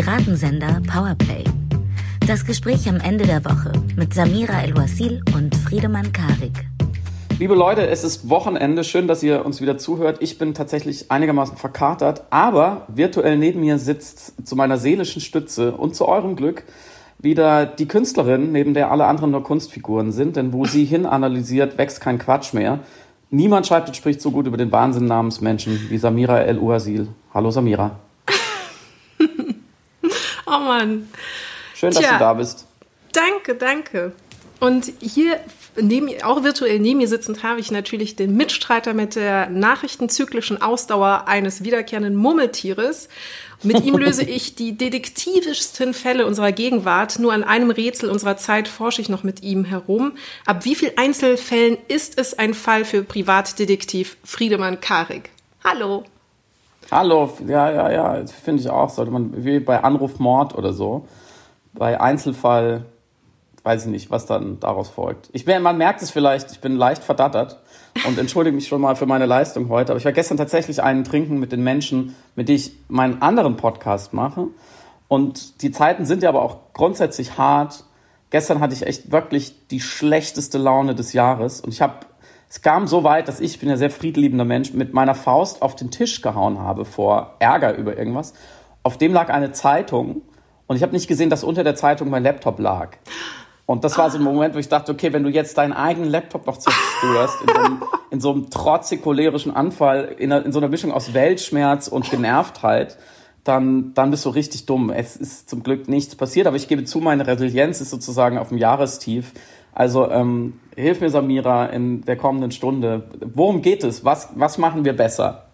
Piratensender Powerplay. Das Gespräch am Ende der Woche mit Samira El-Wasil und Friedemann Karik. Liebe Leute, es ist Wochenende. Schön, dass ihr uns wieder zuhört. Ich bin tatsächlich einigermaßen verkatert, aber virtuell neben mir sitzt zu meiner seelischen Stütze und zu eurem Glück wieder die Künstlerin, neben der alle anderen nur Kunstfiguren sind, denn wo sie hin analysiert, wächst kein Quatsch mehr. Niemand schreibt und spricht so gut über den Wahnsinn namens Menschen wie Samira El Uasil. Hallo Samira. Oh Mann. Schön, dass Tja, du da bist. Danke, danke. Und hier neben, auch virtuell neben mir sitzend habe ich natürlich den Mitstreiter mit der nachrichtenzyklischen Ausdauer eines wiederkehrenden Murmeltieres. Mit ihm löse ich die detektivischsten Fälle unserer Gegenwart. Nur an einem Rätsel unserer Zeit forsche ich noch mit ihm herum. Ab wie vielen Einzelfällen ist es ein Fall für Privatdetektiv Friedemann Karik? Hallo. Hallo, ja, ja, ja, finde ich auch. Sollte man wie bei Anruf Mord oder so. Bei Einzelfall weiß ich nicht, was dann daraus folgt. Ich bin, man merkt es vielleicht, ich bin leicht verdattert und entschuldige mich schon mal für meine Leistung heute. Aber ich war gestern tatsächlich einen trinken mit den Menschen, mit denen ich meinen anderen Podcast mache. Und die Zeiten sind ja aber auch grundsätzlich hart. Gestern hatte ich echt wirklich die schlechteste Laune des Jahres und ich habe es kam so weit, dass ich, ich bin ja sehr friedliebender Mensch, mit meiner Faust auf den Tisch gehauen habe vor Ärger über irgendwas. Auf dem lag eine Zeitung und ich habe nicht gesehen, dass unter der Zeitung mein Laptop lag. Und das war so ein Moment, wo ich dachte, okay, wenn du jetzt deinen eigenen Laptop noch zerstörst, in so einem, in so einem trotzig cholerischen Anfall, in, einer, in so einer Mischung aus Weltschmerz und Genervtheit, dann, dann bist du richtig dumm. Es ist zum Glück nichts passiert, aber ich gebe zu, meine Resilienz ist sozusagen auf dem Jahrestief. Also ähm, hilf mir, Samira, in der kommenden Stunde. Worum geht es? Was, was machen wir besser?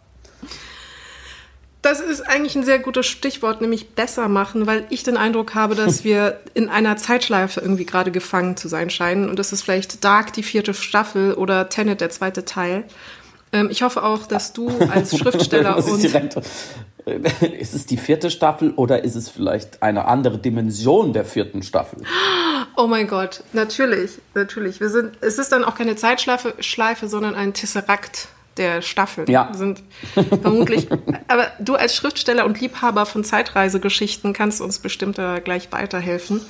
Das ist eigentlich ein sehr gutes Stichwort, nämlich besser machen, weil ich den Eindruck habe, dass wir in einer Zeitschleife irgendwie gerade gefangen zu sein scheinen. Und das ist vielleicht Dark, die vierte Staffel oder Tenet, der zweite Teil. Ähm, ich hoffe auch, dass du als Schriftsteller und... Ist es die vierte Staffel oder ist es vielleicht eine andere Dimension der vierten Staffel? Oh mein Gott, natürlich, natürlich. Wir sind, es ist dann auch keine Zeitschleife, Schleife, sondern ein Tesserakt der Staffel ja. sind vermutlich. aber du als Schriftsteller und Liebhaber von Zeitreisegeschichten kannst uns bestimmt da gleich weiterhelfen.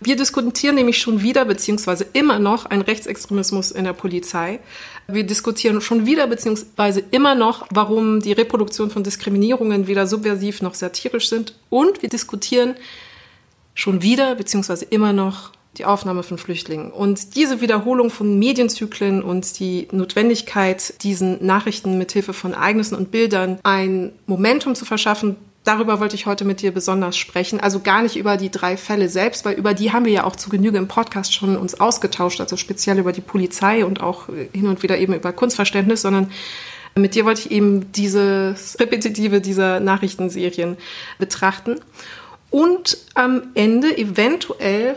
Wir diskutieren nämlich schon wieder, beziehungsweise immer noch, einen Rechtsextremismus in der Polizei. Wir diskutieren schon wieder, beziehungsweise immer noch, warum die Reproduktion von Diskriminierungen weder subversiv noch satirisch sind. Und wir diskutieren schon wieder, beziehungsweise immer noch, die Aufnahme von Flüchtlingen. Und diese Wiederholung von Medienzyklen und die Notwendigkeit, diesen Nachrichten mithilfe von Ereignissen und Bildern ein Momentum zu verschaffen, darüber wollte ich heute mit dir besonders sprechen. Also gar nicht über die drei Fälle selbst, weil über die haben wir ja auch zu Genüge im Podcast schon uns ausgetauscht, also speziell über die Polizei und auch hin und wieder eben über Kunstverständnis, sondern mit dir wollte ich eben dieses Repetitive dieser Nachrichtenserien betrachten. Und am Ende eventuell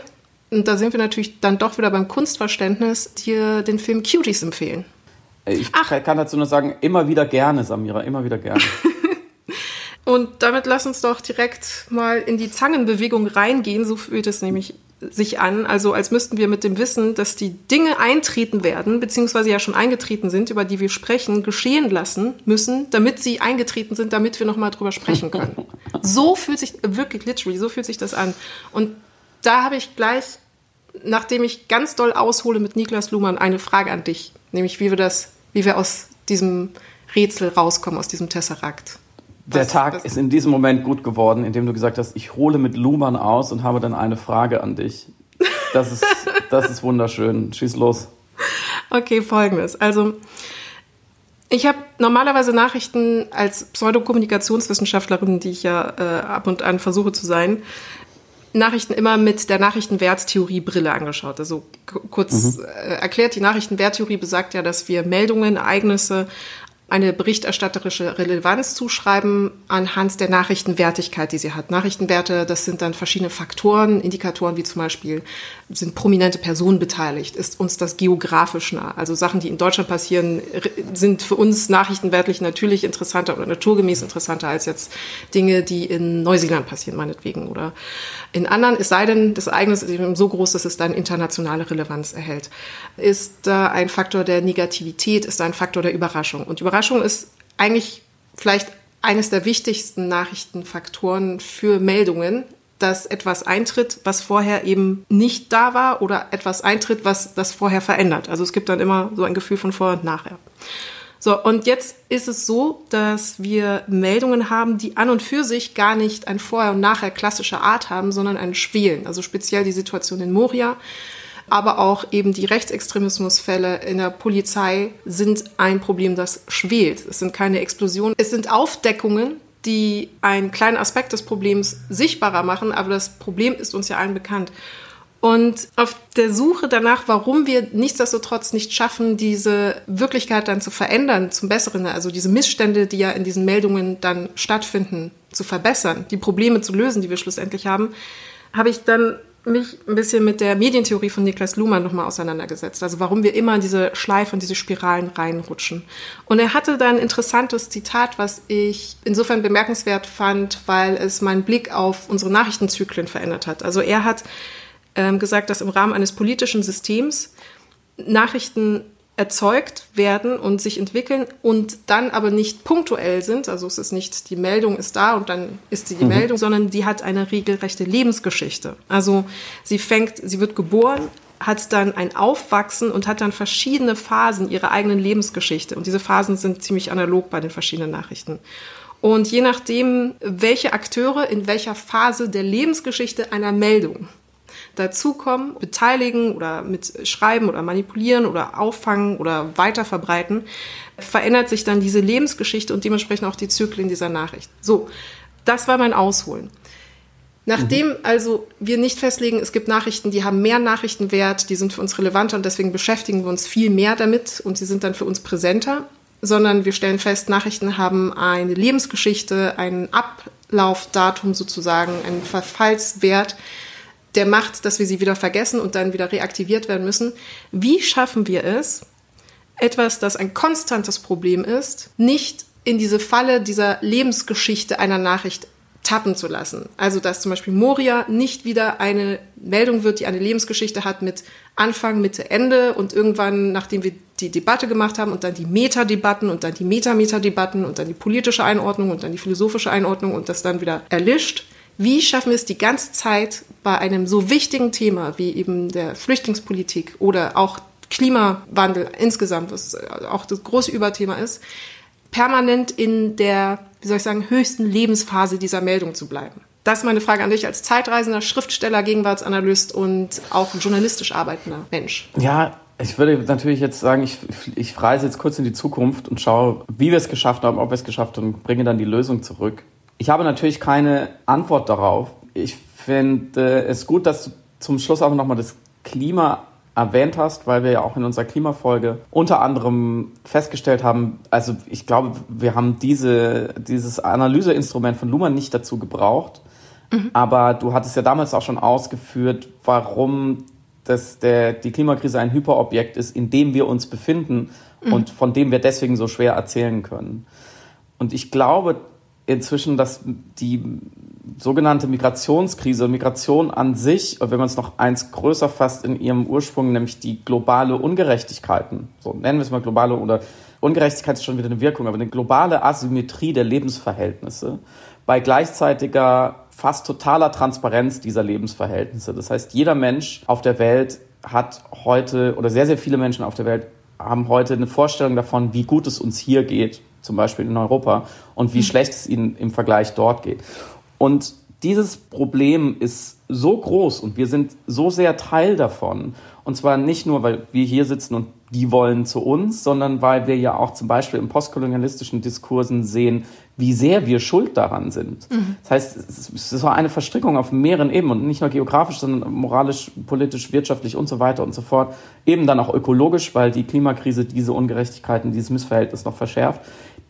und da sind wir natürlich dann doch wieder beim Kunstverständnis, dir den Film Cuties empfehlen. Ich Ach. kann dazu nur sagen, immer wieder gerne, Samira, immer wieder gerne. Und damit lass uns doch direkt mal in die Zangenbewegung reingehen. So fühlt es nämlich sich an. Also als müssten wir mit dem Wissen, dass die Dinge eintreten werden, beziehungsweise ja schon eingetreten sind, über die wir sprechen, geschehen lassen müssen, damit sie eingetreten sind, damit wir nochmal drüber sprechen können. so fühlt sich, wirklich literally, so fühlt sich das an. Und da habe ich gleich, nachdem ich ganz doll aushole mit Niklas Luhmann, eine Frage an dich, nämlich wie wir das, wie wir aus diesem Rätsel rauskommen, aus diesem Tesserakt. Der Tag was ist in diesem Moment gut geworden, indem du gesagt hast, ich hole mit Luhmann aus und habe dann eine Frage an dich. Das ist, das ist wunderschön. Schieß los. Okay, folgendes. Also, ich habe normalerweise Nachrichten als Pseudokommunikationswissenschaftlerin, die ich ja äh, ab und an versuche zu sein, Nachrichten immer mit der Nachrichtenwerttheorie Brille angeschaut. Also kurz mhm. äh, erklärt, die Nachrichtenwerttheorie besagt ja, dass wir Meldungen, Ereignisse eine berichterstatterische Relevanz zuschreiben anhand der Nachrichtenwertigkeit, die sie hat. Nachrichtenwerte, das sind dann verschiedene Faktoren, Indikatoren wie zum Beispiel, sind prominente Personen beteiligt, ist uns das geografisch nah. Also Sachen, die in Deutschland passieren, sind für uns nachrichtenwertlich natürlich interessanter oder naturgemäß interessanter als jetzt Dinge, die in Neuseeland passieren, meinetwegen, oder in anderen, es sei denn, das Ereignis ist eben so groß, dass es dann internationale Relevanz erhält. Ist da ein Faktor der Negativität, ist da ein Faktor der Überraschung. Und Überraschung ist eigentlich vielleicht eines der wichtigsten Nachrichtenfaktoren für Meldungen, dass etwas eintritt, was vorher eben nicht da war oder etwas eintritt, was das vorher verändert. Also es gibt dann immer so ein Gefühl von vorher und nachher. So, und jetzt ist es so, dass wir Meldungen haben, die an und für sich gar nicht ein Vorher und Nachher klassischer Art haben, sondern ein Schwelen. Also speziell die Situation in Moria, aber auch eben die Rechtsextremismusfälle in der Polizei sind ein Problem, das schwelt. Es sind keine Explosionen. Es sind Aufdeckungen, die einen kleinen Aspekt des Problems sichtbarer machen, aber das Problem ist uns ja allen bekannt. Und auf der Suche danach, warum wir nichtsdestotrotz nicht schaffen, diese Wirklichkeit dann zu verändern, zum Besseren, also diese Missstände, die ja in diesen Meldungen dann stattfinden, zu verbessern, die Probleme zu lösen, die wir schlussendlich haben, habe ich dann mich ein bisschen mit der Medientheorie von Niklas Luhmann nochmal auseinandergesetzt. Also warum wir immer in diese Schleife und diese Spiralen reinrutschen. Und er hatte da ein interessantes Zitat, was ich insofern bemerkenswert fand, weil es meinen Blick auf unsere Nachrichtenzyklen verändert hat. Also er hat ähm, gesagt, dass im Rahmen eines politischen Systems Nachrichten erzeugt werden und sich entwickeln und dann aber nicht punktuell sind. Also es ist nicht, die Meldung ist da und dann ist sie die mhm. Meldung, sondern die hat eine regelrechte Lebensgeschichte. Also sie fängt, sie wird geboren, hat dann ein Aufwachsen und hat dann verschiedene Phasen ihrer eigenen Lebensgeschichte. Und diese Phasen sind ziemlich analog bei den verschiedenen Nachrichten. Und je nachdem, welche Akteure in welcher Phase der Lebensgeschichte einer Meldung dazukommen, beteiligen oder mitschreiben oder manipulieren oder auffangen oder weiterverbreiten, verändert sich dann diese Lebensgeschichte und dementsprechend auch die Zyklen dieser Nachricht. So, das war mein Ausholen. Nachdem mhm. also wir nicht festlegen, es gibt Nachrichten, die haben mehr Nachrichtenwert, die sind für uns relevanter und deswegen beschäftigen wir uns viel mehr damit und sie sind dann für uns präsenter, sondern wir stellen fest, Nachrichten haben eine Lebensgeschichte, ein Ablaufdatum sozusagen, einen Verfallswert, der macht, dass wir sie wieder vergessen und dann wieder reaktiviert werden müssen. Wie schaffen wir es, etwas, das ein konstantes Problem ist, nicht in diese Falle dieser Lebensgeschichte einer Nachricht tappen zu lassen. Also dass zum Beispiel Moria nicht wieder eine Meldung wird, die eine Lebensgeschichte hat mit Anfang, Mitte, Ende und irgendwann, nachdem wir die Debatte gemacht haben und dann die Metadebatten und dann die Meta-Meta-Debatten und dann die politische Einordnung und dann die philosophische Einordnung und das dann wieder erlischt, wie schaffen wir es die ganze Zeit bei einem so wichtigen Thema wie eben der Flüchtlingspolitik oder auch Klimawandel insgesamt, was auch das große Überthema ist, permanent in der, wie soll ich sagen, höchsten Lebensphase dieser Meldung zu bleiben? Das ist meine Frage an dich als Zeitreisender, Schriftsteller, Gegenwartsanalyst und auch journalistisch arbeitender Mensch. Ja, ich würde natürlich jetzt sagen, ich, ich reise jetzt kurz in die Zukunft und schaue, wie wir es geschafft haben, ob wir es geschafft haben und bringe dann die Lösung zurück. Ich habe natürlich keine Antwort darauf. Ich finde es gut, dass du zum Schluss auch nochmal das Klima erwähnt hast, weil wir ja auch in unserer Klimafolge unter anderem festgestellt haben, also ich glaube, wir haben diese, dieses Analyseinstrument von Luhmann nicht dazu gebraucht. Mhm. Aber du hattest ja damals auch schon ausgeführt, warum das der, die Klimakrise ein Hyperobjekt ist, in dem wir uns befinden mhm. und von dem wir deswegen so schwer erzählen können. Und ich glaube, inzwischen, dass die sogenannte Migrationskrise, Migration an sich, wenn man es noch eins größer fasst in ihrem Ursprung, nämlich die globale Ungerechtigkeiten, so nennen wir es mal globale oder Ungerechtigkeit ist schon wieder eine Wirkung, aber eine globale Asymmetrie der Lebensverhältnisse bei gleichzeitiger fast totaler Transparenz dieser Lebensverhältnisse. Das heißt, jeder Mensch auf der Welt hat heute oder sehr, sehr viele Menschen auf der Welt haben heute eine Vorstellung davon, wie gut es uns hier geht zum Beispiel in Europa, und wie mhm. schlecht es ihnen im Vergleich dort geht. Und dieses Problem ist so groß und wir sind so sehr Teil davon. Und zwar nicht nur, weil wir hier sitzen und die wollen zu uns, sondern weil wir ja auch zum Beispiel in postkolonialistischen Diskursen sehen, wie sehr wir schuld daran sind. Mhm. Das heißt, es ist eine Verstrickung auf mehreren Ebenen und nicht nur geografisch, sondern moralisch, politisch, wirtschaftlich und so weiter und so fort. Eben dann auch ökologisch, weil die Klimakrise diese Ungerechtigkeiten, dieses Missverhältnis noch verschärft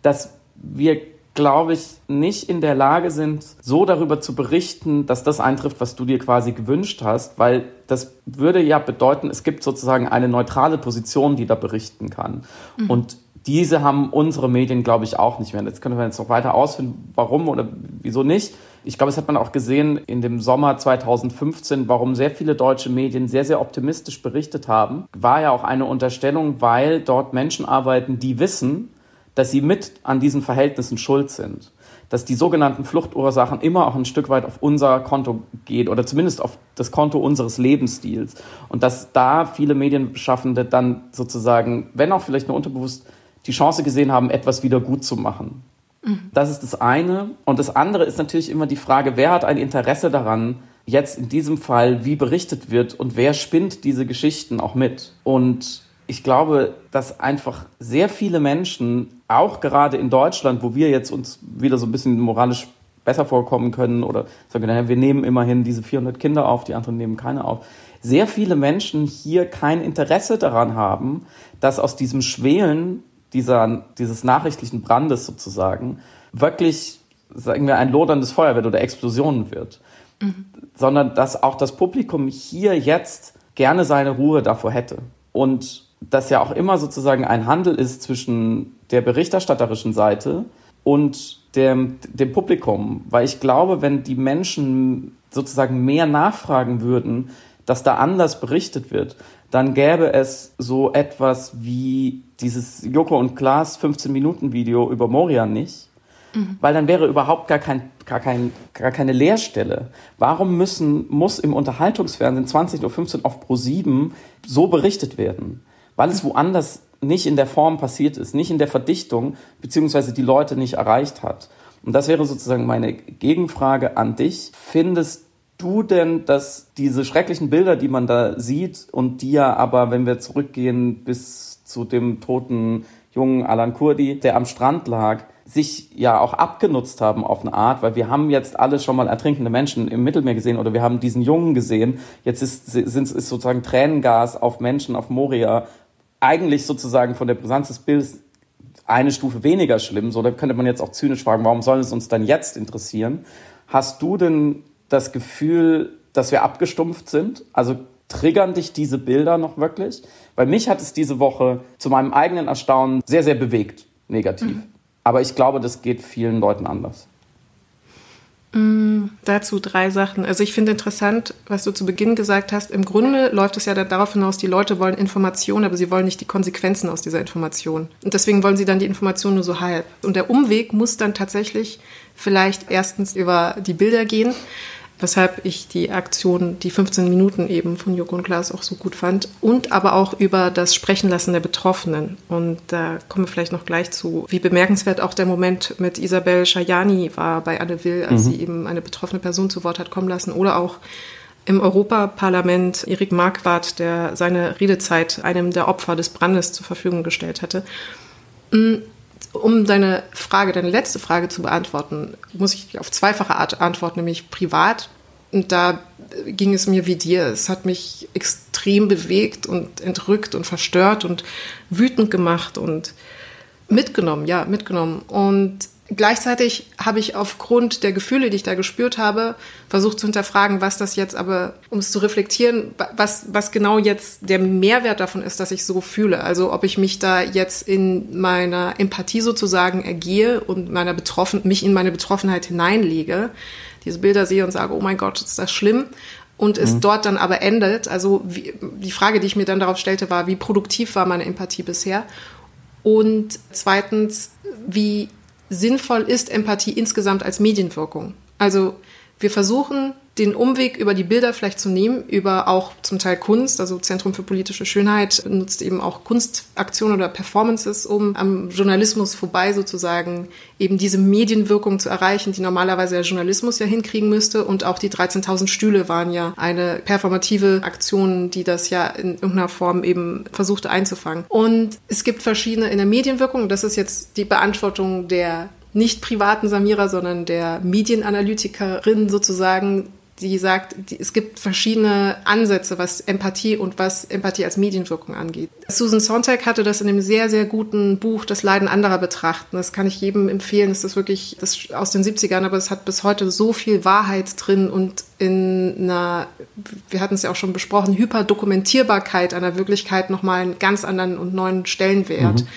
dass wir, glaube ich, nicht in der Lage sind, so darüber zu berichten, dass das eintrifft, was du dir quasi gewünscht hast, weil das würde ja bedeuten, es gibt sozusagen eine neutrale Position, die da berichten kann. Mhm. Und diese haben unsere Medien, glaube ich, auch nicht mehr. Jetzt können wir jetzt noch weiter ausfinden, warum oder wieso nicht. Ich glaube, das hat man auch gesehen in dem Sommer 2015, warum sehr viele deutsche Medien sehr, sehr optimistisch berichtet haben. War ja auch eine Unterstellung, weil dort Menschen arbeiten, die wissen, dass sie mit an diesen Verhältnissen schuld sind. dass die sogenannten Fluchtursachen immer auch ein Stück weit auf unser Konto geht oder zumindest auf das Konto unseres Lebensstils. Und dass da viele Medienschaffende dann sozusagen, wenn auch vielleicht nur unterbewusst, die Chance gesehen haben, etwas wieder gut zu machen. Mhm. Das ist das eine. Und das andere ist natürlich immer die Frage, wer hat ein Interesse daran, jetzt in diesem Fall, wie berichtet wird und wer spinnt diese Geschichten auch mit. Und ich glaube, dass einfach sehr viele Menschen, auch gerade in Deutschland, wo wir jetzt uns wieder so ein bisschen moralisch besser vorkommen können oder sagen, wir nehmen immerhin diese 400 Kinder auf, die anderen nehmen keine auf. Sehr viele Menschen hier kein Interesse daran haben, dass aus diesem Schwelen dieser, dieses nachrichtlichen Brandes sozusagen wirklich, sagen wir, ein loderndes Feuer wird oder Explosionen wird. Mhm. Sondern dass auch das Publikum hier jetzt gerne seine Ruhe davor hätte. Und dass ja auch immer sozusagen ein Handel ist zwischen der berichterstatterischen Seite und dem, dem Publikum. Weil ich glaube, wenn die Menschen sozusagen mehr nachfragen würden, dass da anders berichtet wird, dann gäbe es so etwas wie dieses Joko und Klaas 15-Minuten-Video über Moria nicht. Mhm. Weil dann wäre überhaupt gar, kein, gar, kein, gar keine Leerstelle. Warum müssen, muss im Unterhaltungsfernsehen 20.15 Uhr auf Pro 7 so berichtet werden? Weil es woanders nicht in der Form passiert ist, nicht in der Verdichtung, beziehungsweise die Leute nicht erreicht hat. Und das wäre sozusagen meine Gegenfrage an dich. Findest du denn, dass diese schrecklichen Bilder, die man da sieht und die ja aber, wenn wir zurückgehen bis zu dem toten jungen Alan Kurdi, der am Strand lag, sich ja auch abgenutzt haben auf eine Art, weil wir haben jetzt alle schon mal ertrinkende Menschen im Mittelmeer gesehen oder wir haben diesen Jungen gesehen. Jetzt ist, sind, ist sozusagen Tränengas auf Menschen auf Moria eigentlich sozusagen von der Brisanz des Bildes eine Stufe weniger schlimm. So, da könnte man jetzt auch zynisch fragen, warum soll es uns dann jetzt interessieren? Hast du denn das Gefühl, dass wir abgestumpft sind? Also triggern dich diese Bilder noch wirklich? Weil mich hat es diese Woche zu meinem eigenen Erstaunen sehr, sehr bewegt, negativ. Mhm. Aber ich glaube, das geht vielen Leuten anders. Mm, dazu drei Sachen. Also ich finde interessant, was du zu Beginn gesagt hast. Im Grunde läuft es ja darauf hinaus, die Leute wollen Informationen, aber sie wollen nicht die Konsequenzen aus dieser Information. Und deswegen wollen sie dann die Information nur so halb. Und der Umweg muss dann tatsächlich vielleicht erstens über die Bilder gehen weshalb ich die Aktion, die 15 Minuten eben von Joko und Klaas auch so gut fand und aber auch über das Sprechenlassen der Betroffenen. Und da kommen wir vielleicht noch gleich zu, wie bemerkenswert auch der Moment mit Isabel Schajani war bei Anne Will, als mhm. sie eben eine betroffene Person zu Wort hat kommen lassen oder auch im Europaparlament Erik Marquardt, der seine Redezeit einem der Opfer des Brandes zur Verfügung gestellt hatte. Um deine Frage, deine letzte Frage zu beantworten, muss ich auf zweifache Art antworten, nämlich privat. Und da ging es mir wie dir. Es hat mich extrem bewegt und entrückt und verstört und wütend gemacht und mitgenommen, ja, mitgenommen. Und Gleichzeitig habe ich aufgrund der Gefühle, die ich da gespürt habe, versucht zu hinterfragen, was das jetzt aber, um es zu reflektieren, was, was genau jetzt der Mehrwert davon ist, dass ich so fühle. Also ob ich mich da jetzt in meiner Empathie sozusagen ergehe und meiner Betroffen, mich in meine Betroffenheit hineinlege, diese Bilder sehe und sage, oh mein Gott, ist das schlimm. Und es mhm. dort dann aber endet. Also wie, die Frage, die ich mir dann darauf stellte, war, wie produktiv war meine Empathie bisher? Und zweitens, wie sinnvoll ist Empathie insgesamt als Medienwirkung. Also wir versuchen, den Umweg über die Bilder vielleicht zu nehmen, über auch zum Teil Kunst, also Zentrum für politische Schönheit nutzt eben auch Kunstaktionen oder Performances, um am Journalismus vorbei sozusagen eben diese Medienwirkung zu erreichen, die normalerweise der Journalismus ja hinkriegen müsste. Und auch die 13.000 Stühle waren ja eine performative Aktion, die das ja in irgendeiner Form eben versuchte einzufangen. Und es gibt verschiedene in der Medienwirkung, das ist jetzt die Beantwortung der nicht privaten Samira, sondern der Medienanalytikerin sozusagen, die sagt, die, es gibt verschiedene Ansätze, was Empathie und was Empathie als Medienwirkung angeht. Susan Sontag hatte das in einem sehr, sehr guten Buch Das Leiden anderer betrachten. Das kann ich jedem empfehlen. Das ist wirklich das aus den 70ern, aber es hat bis heute so viel Wahrheit drin und in einer, wir hatten es ja auch schon besprochen, Hyperdokumentierbarkeit einer Wirklichkeit nochmal einen ganz anderen und neuen Stellenwert. Mhm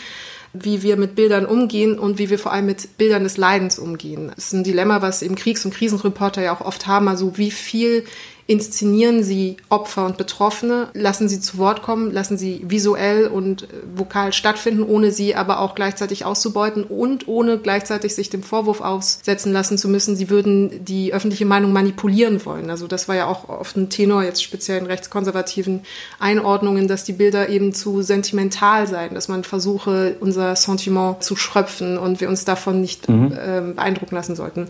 wie wir mit Bildern umgehen und wie wir vor allem mit Bildern des Leidens umgehen. Das ist ein Dilemma, was eben Kriegs- und Krisenreporter ja auch oft haben, also wie viel inszenieren sie Opfer und Betroffene, lassen sie zu Wort kommen, lassen sie visuell und äh, vokal stattfinden, ohne sie aber auch gleichzeitig auszubeuten und ohne gleichzeitig sich dem Vorwurf aussetzen lassen zu müssen, sie würden die öffentliche Meinung manipulieren wollen. Also das war ja auch oft ein Tenor jetzt speziell in rechtskonservativen Einordnungen, dass die Bilder eben zu sentimental seien, dass man versuche, unser Sentiment zu schröpfen und wir uns davon nicht mhm. äh, beeindrucken lassen sollten.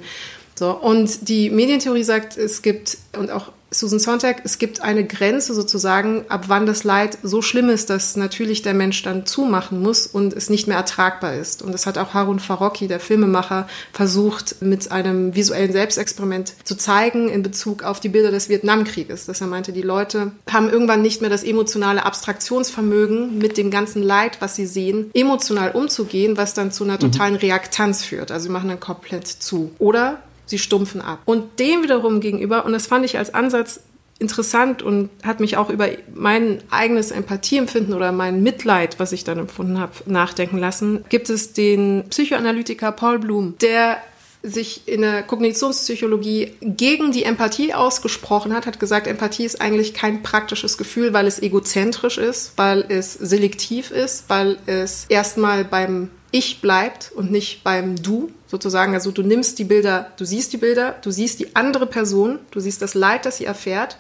So, und die Medientheorie sagt, es gibt, und auch Susan Sontag, es gibt eine Grenze sozusagen, ab wann das Leid so schlimm ist, dass natürlich der Mensch dann zumachen muss und es nicht mehr ertragbar ist. Und das hat auch Harun Farocki, der Filmemacher, versucht mit einem visuellen Selbstexperiment zu zeigen in Bezug auf die Bilder des Vietnamkrieges. Dass er meinte, die Leute haben irgendwann nicht mehr das emotionale Abstraktionsvermögen mit dem ganzen Leid, was sie sehen, emotional umzugehen, was dann zu einer mhm. totalen Reaktanz führt. Also sie machen dann komplett zu. Oder sie stumpfen ab. Und dem wiederum gegenüber, und das fand ich als Ansatz interessant und hat mich auch über mein eigenes Empathieempfinden oder mein Mitleid, was ich dann empfunden habe, nachdenken lassen, gibt es den Psychoanalytiker Paul Bloom, der sich in der Kognitionspsychologie gegen die Empathie ausgesprochen hat, hat gesagt, Empathie ist eigentlich kein praktisches Gefühl, weil es egozentrisch ist, weil es selektiv ist, weil es erstmal beim Ich bleibt und nicht beim Du sozusagen. Also du nimmst die Bilder, du siehst die Bilder, du siehst die andere Person, du siehst das Leid, das sie erfährt.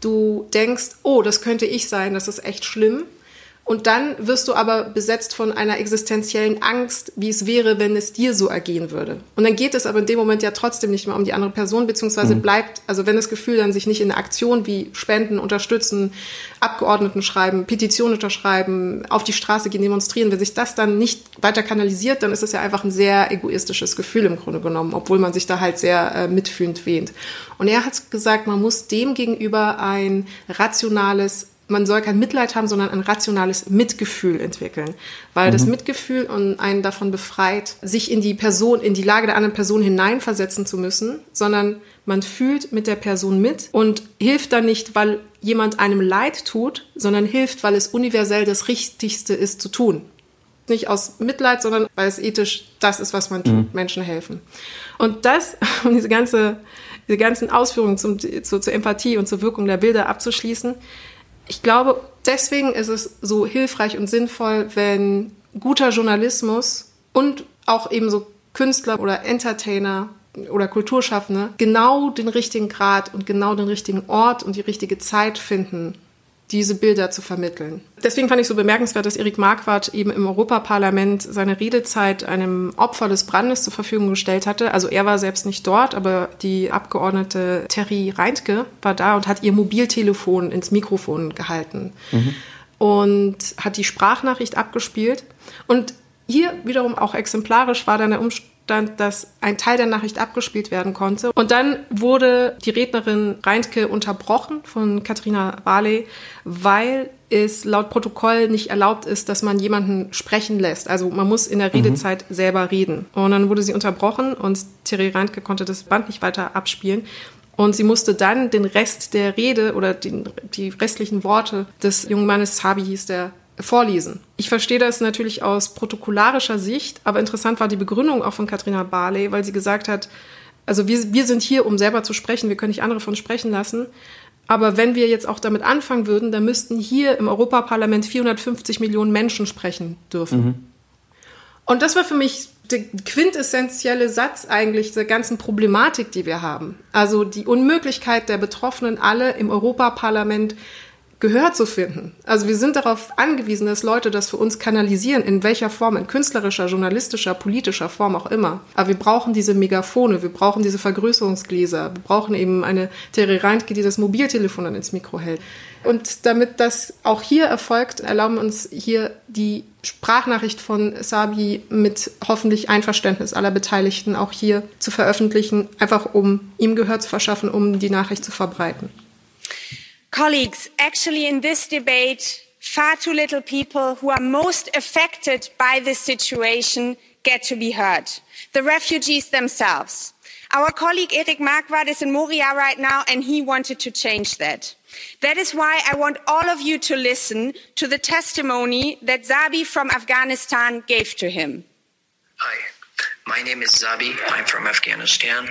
Du denkst, oh, das könnte ich sein, das ist echt schlimm. Und dann wirst du aber besetzt von einer existenziellen Angst, wie es wäre, wenn es dir so ergehen würde. Und dann geht es aber in dem Moment ja trotzdem nicht mehr um die andere Person, beziehungsweise mhm. bleibt, also wenn das Gefühl dann sich nicht in Aktion wie Spenden, Unterstützen, Abgeordneten schreiben, Petitionen unterschreiben, auf die Straße gehen, demonstrieren, wenn sich das dann nicht weiter kanalisiert, dann ist es ja einfach ein sehr egoistisches Gefühl im Grunde genommen, obwohl man sich da halt sehr äh, mitfühlend wähnt. Und er hat gesagt, man muss dem gegenüber ein rationales man soll kein Mitleid haben, sondern ein rationales Mitgefühl entwickeln, weil mhm. das Mitgefühl einen davon befreit, sich in die Person, in die Lage der anderen Person hineinversetzen zu müssen, sondern man fühlt mit der Person mit und hilft dann nicht, weil jemand einem Leid tut, sondern hilft, weil es universell das Richtigste ist zu tun. Nicht aus Mitleid, sondern weil es ethisch das ist, was man tut, mhm. Menschen helfen. Und das, um diese ganze, diese ganzen Ausführungen zum, zu, zur Empathie und zur Wirkung der Bilder abzuschließen, ich glaube, deswegen ist es so hilfreich und sinnvoll, wenn guter Journalismus und auch eben so Künstler oder Entertainer oder Kulturschaffende genau den richtigen Grad und genau den richtigen Ort und die richtige Zeit finden, diese Bilder zu vermitteln. Deswegen fand ich so bemerkenswert, dass Erik Marquardt eben im Europaparlament seine Redezeit einem Opfer des Brandes zur Verfügung gestellt hatte. Also er war selbst nicht dort, aber die Abgeordnete Terry Reintke war da und hat ihr Mobiltelefon ins Mikrofon gehalten mhm. und hat die Sprachnachricht abgespielt. Und hier wiederum auch exemplarisch war dann der Umstand, stand, dass ein Teil der Nachricht abgespielt werden konnte. Und dann wurde die Rednerin Reintke unterbrochen von Katharina Barley, weil es laut Protokoll nicht erlaubt ist, dass man jemanden sprechen lässt. Also man muss in der mhm. Redezeit mhm. selber reden. Und dann wurde sie unterbrochen und Thierry Reintke konnte das Band nicht weiter abspielen. Und sie musste dann den Rest der Rede oder den, die restlichen Worte des jungen Mannes, Sabi hieß der, vorlesen. Ich verstehe das natürlich aus protokollarischer Sicht, aber interessant war die Begründung auch von Katharina Barley, weil sie gesagt hat, also wir, wir sind hier, um selber zu sprechen, wir können nicht andere von sprechen lassen. Aber wenn wir jetzt auch damit anfangen würden, dann müssten hier im Europaparlament 450 Millionen Menschen sprechen dürfen. Mhm. Und das war für mich der quintessentielle Satz eigentlich der ganzen Problematik, die wir haben. Also die Unmöglichkeit der Betroffenen alle im Europaparlament Gehör zu finden. Also wir sind darauf angewiesen, dass Leute das für uns kanalisieren, in welcher Form, in künstlerischer, journalistischer, politischer Form auch immer. Aber wir brauchen diese Megafone, wir brauchen diese Vergrößerungsgläser, wir brauchen eben eine Terry Reintke, die das Mobiltelefon dann ins Mikro hält. Und damit das auch hier erfolgt, erlauben uns hier die Sprachnachricht von Sabi mit hoffentlich Einverständnis aller Beteiligten auch hier zu veröffentlichen, einfach um ihm Gehör zu verschaffen, um die Nachricht zu verbreiten. Colleagues actually in this debate far too little people who are most affected by this situation get to be heard the refugees themselves. our colleague eric marquardt is in moria right now and he wanted to change that. that is why i want all of you to listen to the testimony that zabi from afghanistan gave to him. hi My name is Zabi. I'm from Afghanistan,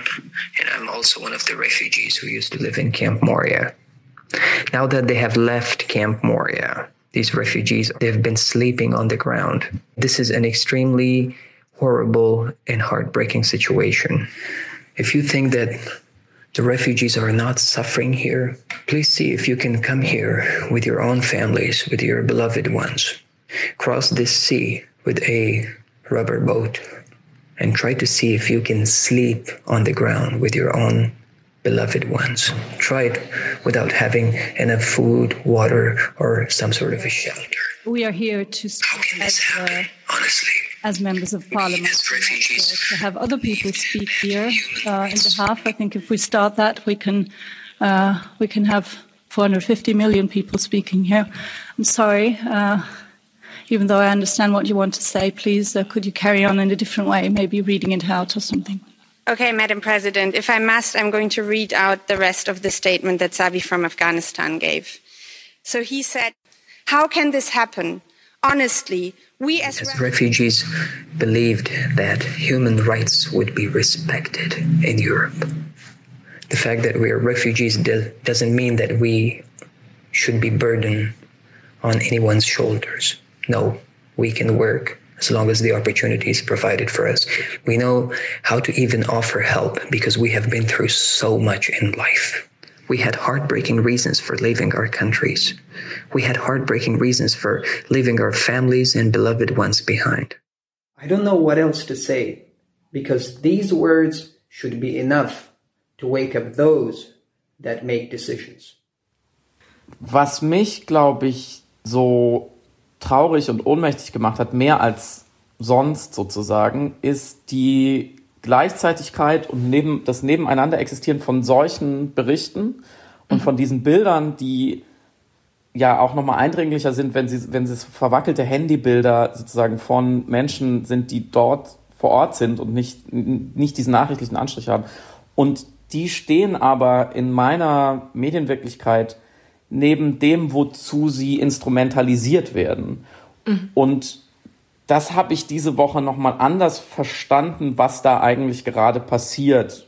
and I'm also one of the refugees who used to live in Camp Moria. Now that they have left Camp Moria, these refugees, they've been sleeping on the ground. This is an extremely horrible and heartbreaking situation. If you think that the refugees are not suffering here, please see if you can come here with your own families, with your beloved ones. Cross this sea with a rubber boat and try to see if you can sleep on the ground with your own beloved ones. Try it without having enough food, water, or some sort of a shelter. We are here to speak as, uh, Honestly, as members of parliament, to have other people speak here uh, in behalf. I think if we start that, we can uh, we can have 450 million people speaking here. I'm sorry. Uh, even though I understand what you want to say, please, uh, could you carry on in a different way, maybe reading it out or something? Okay, Madam President, if I must, I'm going to read out the rest of the statement that Sabi from Afghanistan gave. So he said, How can this happen? Honestly, we as, as refugees believed that human rights would be respected in Europe. The fact that we are refugees do- doesn't mean that we should be burdened on anyone's shoulders. No, we can work as long as the opportunity is provided for us. We know how to even offer help because we have been through so much in life. We had heartbreaking reasons for leaving our countries. We had heartbreaking reasons for leaving our families and beloved ones behind. I don't know what else to say because these words should be enough to wake up those that make decisions. Was mich, glaube ich, so traurig und ohnmächtig gemacht hat, mehr als sonst sozusagen, ist die Gleichzeitigkeit und neben, das Nebeneinander existieren von solchen Berichten und von diesen Bildern, die ja auch nochmal eindringlicher sind, wenn sie, wenn sie verwackelte Handybilder sozusagen von Menschen sind, die dort vor Ort sind und nicht, nicht diesen nachrichtlichen Anstrich haben. Und die stehen aber in meiner Medienwirklichkeit neben dem, wozu sie instrumentalisiert werden. Mhm. Und das habe ich diese Woche nochmal anders verstanden, was da eigentlich gerade passiert.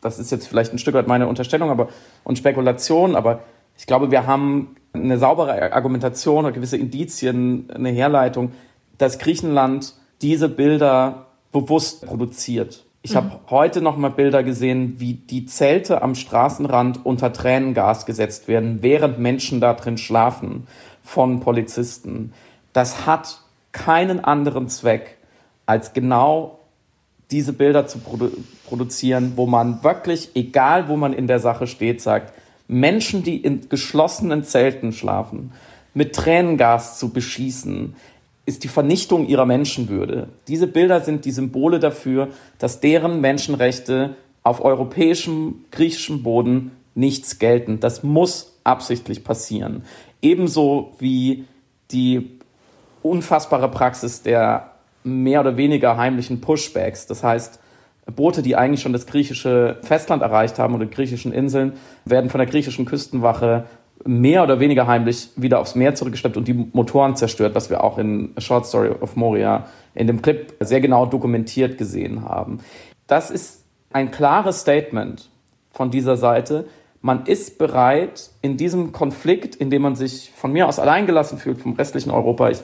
Das ist jetzt vielleicht ein Stück weit meine Unterstellung aber, und Spekulation, aber ich glaube, wir haben eine saubere Argumentation oder gewisse Indizien, eine Herleitung, dass Griechenland diese Bilder bewusst produziert. Ich mhm. habe heute noch mal Bilder gesehen, wie die Zelte am Straßenrand unter Tränengas gesetzt werden, während Menschen da drin schlafen von Polizisten. Das hat keinen anderen Zweck, als genau diese Bilder zu produ produzieren, wo man wirklich, egal wo man in der Sache steht, sagt, Menschen, die in geschlossenen Zelten schlafen, mit Tränengas zu beschießen, ist die Vernichtung ihrer Menschenwürde. Diese Bilder sind die Symbole dafür, dass deren Menschenrechte auf europäischem, griechischem Boden nichts gelten. Das muss absichtlich passieren. Ebenso wie die unfassbare Praxis der mehr oder weniger heimlichen Pushbacks. Das heißt, Boote, die eigentlich schon das griechische Festland erreicht haben oder griechischen Inseln, werden von der griechischen Küstenwache mehr oder weniger heimlich wieder aufs Meer zurückgeschleppt und die Motoren zerstört, was wir auch in A Short Story of Moria in dem Clip sehr genau dokumentiert gesehen haben. Das ist ein klares Statement von dieser Seite. Man ist bereit, in diesem Konflikt, in dem man sich von mir aus alleingelassen fühlt, vom restlichen Europa, ich,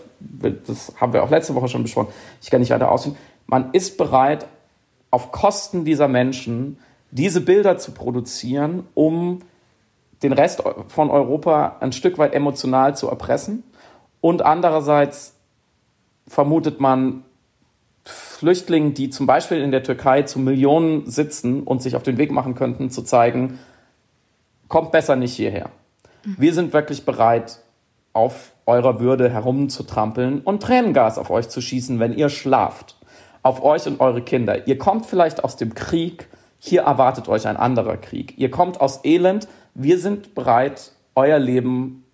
das haben wir auch letzte Woche schon besprochen, ich kann nicht weiter ausführen, man ist bereit, auf Kosten dieser Menschen diese Bilder zu produzieren, um den Rest von Europa ein Stück weit emotional zu erpressen. Und andererseits vermutet man Flüchtlingen, die zum Beispiel in der Türkei zu Millionen sitzen und sich auf den Weg machen könnten, zu zeigen, kommt besser nicht hierher. Wir sind wirklich bereit, auf eurer Würde herumzutrampeln und Tränengas auf euch zu schießen, wenn ihr schlaft. Auf euch und eure Kinder. Ihr kommt vielleicht aus dem Krieg, hier erwartet euch ein anderer Krieg. Ihr kommt aus Elend, wir sind bereit, euer Leben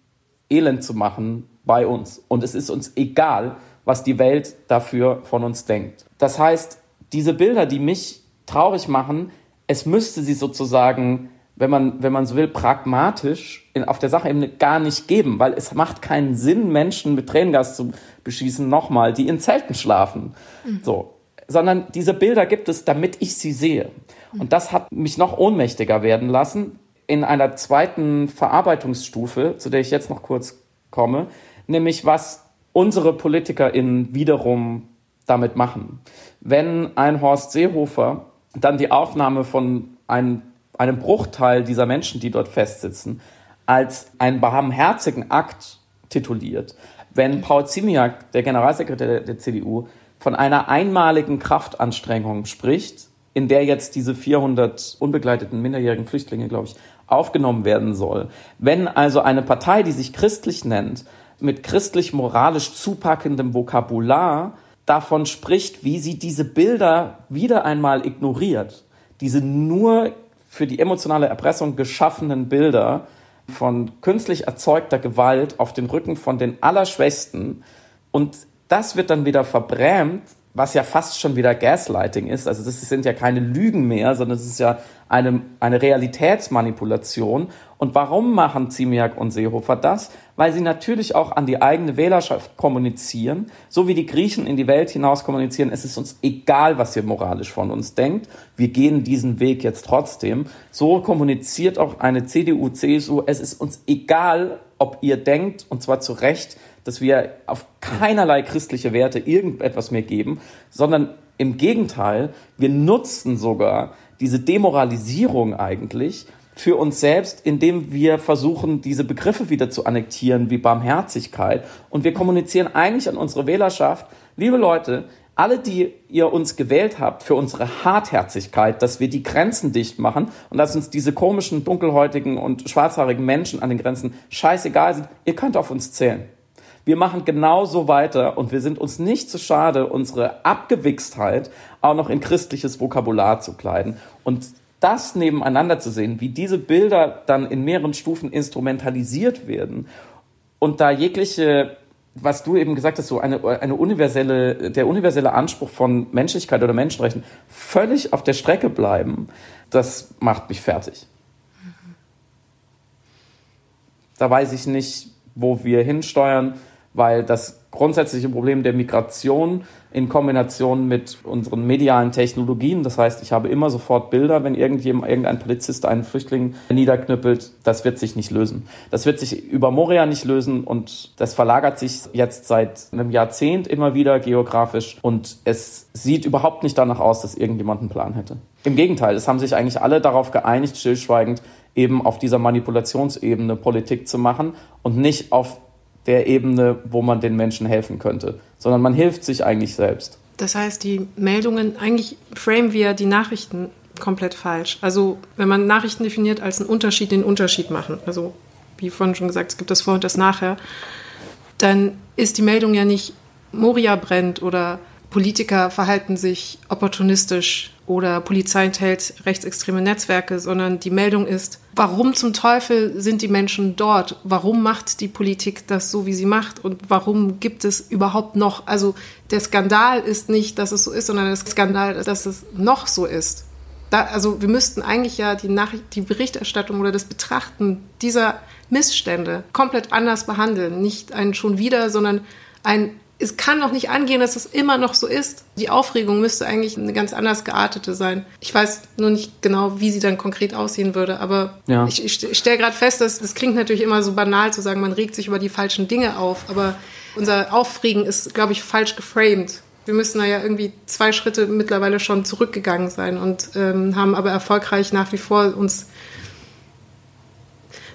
elend zu machen bei uns. Und es ist uns egal, was die Welt dafür von uns denkt. Das heißt, diese Bilder, die mich traurig machen, es müsste sie sozusagen, wenn man, wenn man so will, pragmatisch in, auf der Sachebene gar nicht geben, weil es macht keinen Sinn, Menschen mit Tränengas zu beschießen, nochmal, die in Zelten schlafen. Mhm. So. sondern diese Bilder gibt es, damit ich sie sehe. Und das hat mich noch ohnmächtiger werden lassen in einer zweiten Verarbeitungsstufe, zu der ich jetzt noch kurz komme, nämlich was unsere PolitikerInnen wiederum damit machen. Wenn ein Horst Seehofer dann die Aufnahme von einem, einem Bruchteil dieser Menschen, die dort festsitzen, als einen barmherzigen Akt tituliert, wenn Paul Ziemiak, der Generalsekretär der, der CDU, von einer einmaligen Kraftanstrengung spricht, in der jetzt diese 400 unbegleiteten minderjährigen Flüchtlinge, glaube ich, aufgenommen werden soll. Wenn also eine Partei, die sich christlich nennt, mit christlich-moralisch zupackendem Vokabular davon spricht, wie sie diese Bilder wieder einmal ignoriert, diese nur für die emotionale Erpressung geschaffenen Bilder von künstlich erzeugter Gewalt auf den Rücken von den Allerschwächsten und das wird dann wieder verbrämt, was ja fast schon wieder Gaslighting ist. Also das sind ja keine Lügen mehr, sondern es ist ja eine, eine Realitätsmanipulation. Und warum machen Ziemiak und Seehofer das? Weil sie natürlich auch an die eigene Wählerschaft kommunizieren, so wie die Griechen in die Welt hinaus kommunizieren. Es ist uns egal, was ihr moralisch von uns denkt. Wir gehen diesen Weg jetzt trotzdem. So kommuniziert auch eine CDU, CSU. Es ist uns egal, ob ihr denkt, und zwar zu Recht, dass wir auf keinerlei christliche Werte irgendetwas mehr geben, sondern im Gegenteil, wir nutzen sogar diese Demoralisierung eigentlich für uns selbst, indem wir versuchen, diese Begriffe wieder zu annektieren, wie Barmherzigkeit. Und wir kommunizieren eigentlich an unsere Wählerschaft, liebe Leute, alle, die ihr uns gewählt habt für unsere Hartherzigkeit, dass wir die Grenzen dicht machen und dass uns diese komischen, dunkelhäutigen und schwarzhaarigen Menschen an den Grenzen scheißegal sind, ihr könnt auf uns zählen. Wir machen genauso weiter und wir sind uns nicht zu schade, unsere Abgewichstheit auch noch in christliches Vokabular zu kleiden. Und das nebeneinander zu sehen, wie diese Bilder dann in mehreren Stufen instrumentalisiert werden und da jegliche was du eben gesagt hast, so eine, eine universelle, der universelle Anspruch von Menschlichkeit oder Menschenrechten völlig auf der Strecke bleiben, das macht mich fertig. Da weiß ich nicht, wo wir hinsteuern weil das grundsätzliche Problem der Migration in Kombination mit unseren medialen Technologien, das heißt, ich habe immer sofort Bilder, wenn irgendjemand, irgendein Polizist einen Flüchtling niederknüppelt, das wird sich nicht lösen. Das wird sich über Moria nicht lösen und das verlagert sich jetzt seit einem Jahrzehnt immer wieder geografisch und es sieht überhaupt nicht danach aus, dass irgendjemand einen Plan hätte. Im Gegenteil, es haben sich eigentlich alle darauf geeinigt, stillschweigend eben auf dieser Manipulationsebene Politik zu machen und nicht auf der Ebene, wo man den Menschen helfen könnte, sondern man hilft sich eigentlich selbst. Das heißt, die Meldungen, eigentlich framen wir die Nachrichten komplett falsch. Also wenn man Nachrichten definiert als einen Unterschied, den Unterschied machen, also wie vorhin schon gesagt, es gibt das Vor- und das Nachher, dann ist die Meldung ja nicht Moria brennt oder Politiker verhalten sich opportunistisch oder Polizei enthält rechtsextreme Netzwerke, sondern die Meldung ist, warum zum Teufel sind die Menschen dort? Warum macht die Politik das so, wie sie macht? Und warum gibt es überhaupt noch, also der Skandal ist nicht, dass es so ist, sondern der Skandal ist, dass es noch so ist. Da, also wir müssten eigentlich ja die, Nachricht, die Berichterstattung oder das Betrachten dieser Missstände komplett anders behandeln. Nicht ein schon wieder, sondern ein es kann doch nicht angehen, dass es immer noch so ist. Die Aufregung müsste eigentlich eine ganz anders geartete sein. Ich weiß nur nicht genau, wie sie dann konkret aussehen würde, aber ja. ich, ich stelle gerade fest, dass das klingt natürlich immer so banal zu sagen, man regt sich über die falschen Dinge auf, aber unser Aufregen ist, glaube ich, falsch geframed. Wir müssen da ja irgendwie zwei Schritte mittlerweile schon zurückgegangen sein und ähm, haben aber erfolgreich nach wie vor uns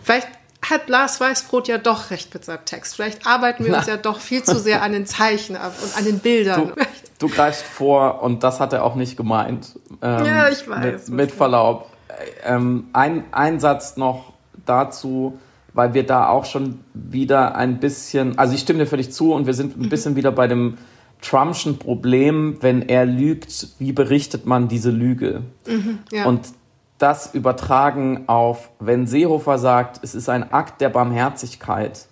vielleicht hat Lars Weißbrot ja doch recht mit seinem Text. Vielleicht arbeiten wir Na. uns ja doch viel zu sehr an den Zeichen ab und an den Bildern. Du, du greifst vor und das hat er auch nicht gemeint. Ähm, ja, ich weiß. Mit, mit Verlaub. Ähm, ein, ein Satz noch dazu, weil wir da auch schon wieder ein bisschen, also ich stimme dir völlig zu und wir sind ein mhm. bisschen wieder bei dem Trumpschen Problem, wenn er lügt, wie berichtet man diese Lüge? Mhm, ja. Und das übertragen auf, wenn Seehofer sagt, es ist ein Akt der Barmherzigkeit.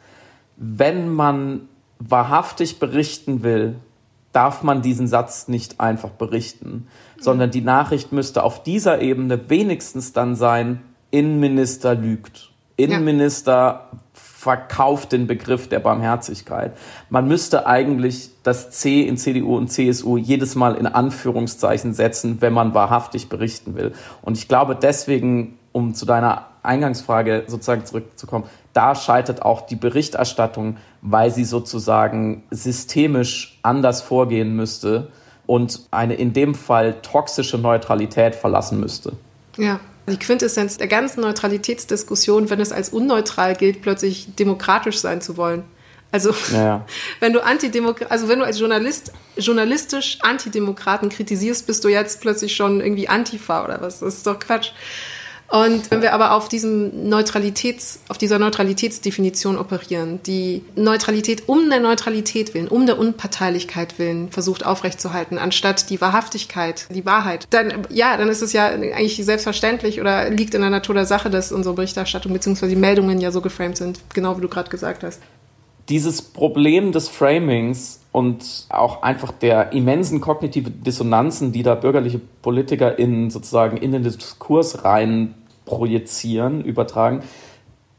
Wenn man wahrhaftig berichten will, darf man diesen Satz nicht einfach berichten, sondern die Nachricht müsste auf dieser Ebene wenigstens dann sein, Innenminister lügt. Innenminister verkauft den Begriff der Barmherzigkeit. Man müsste eigentlich das C in CDU und CSU jedes Mal in Anführungszeichen setzen, wenn man wahrhaftig berichten will. Und ich glaube deswegen, um zu deiner Eingangsfrage sozusagen zurückzukommen, da scheitert auch die Berichterstattung, weil sie sozusagen systemisch anders vorgehen müsste und eine in dem Fall toxische Neutralität verlassen müsste. Ja, die Quintessenz der ganzen Neutralitätsdiskussion, wenn es als unneutral gilt, plötzlich demokratisch sein zu wollen. Also ja. wenn du Antidemok also wenn du als Journalist journalistisch Antidemokraten kritisierst, bist du jetzt plötzlich schon irgendwie Antifa oder was? Das ist doch Quatsch. Und wenn wir aber auf diesem Neutralitäts, auf dieser Neutralitätsdefinition operieren, die Neutralität um der Neutralität willen, um der Unparteilichkeit willen versucht aufrechtzuerhalten, anstatt die Wahrhaftigkeit, die Wahrheit, dann, ja, dann ist es ja eigentlich selbstverständlich oder liegt in der Natur der Sache, dass unsere Berichterstattung bzw. die Meldungen ja so geframed sind, genau wie du gerade gesagt hast. Dieses Problem des Framings und auch einfach der immensen kognitiven Dissonanzen, die da bürgerliche PolitikerInnen sozusagen in den Diskurs rein projizieren, übertragen,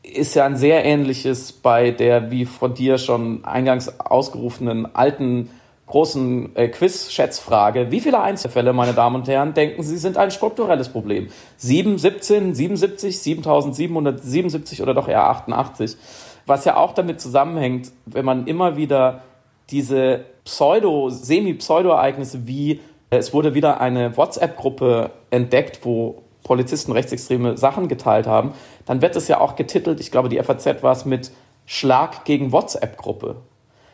ist ja ein sehr ähnliches bei der, wie von dir schon eingangs ausgerufenen alten großen äh, Quiz-Schätzfrage. Wie viele Einzelfälle, meine Damen und Herren, denken Sie, sind ein strukturelles Problem? 7, 17, 77, 7777 oder doch eher 88? Was ja auch damit zusammenhängt, wenn man immer wieder diese Pseudo, Semi-Pseudo-Ereignisse wie es wurde wieder eine WhatsApp-Gruppe entdeckt, wo Polizisten rechtsextreme Sachen geteilt haben, dann wird es ja auch getitelt, ich glaube, die FAZ war es mit Schlag gegen WhatsApp-Gruppe.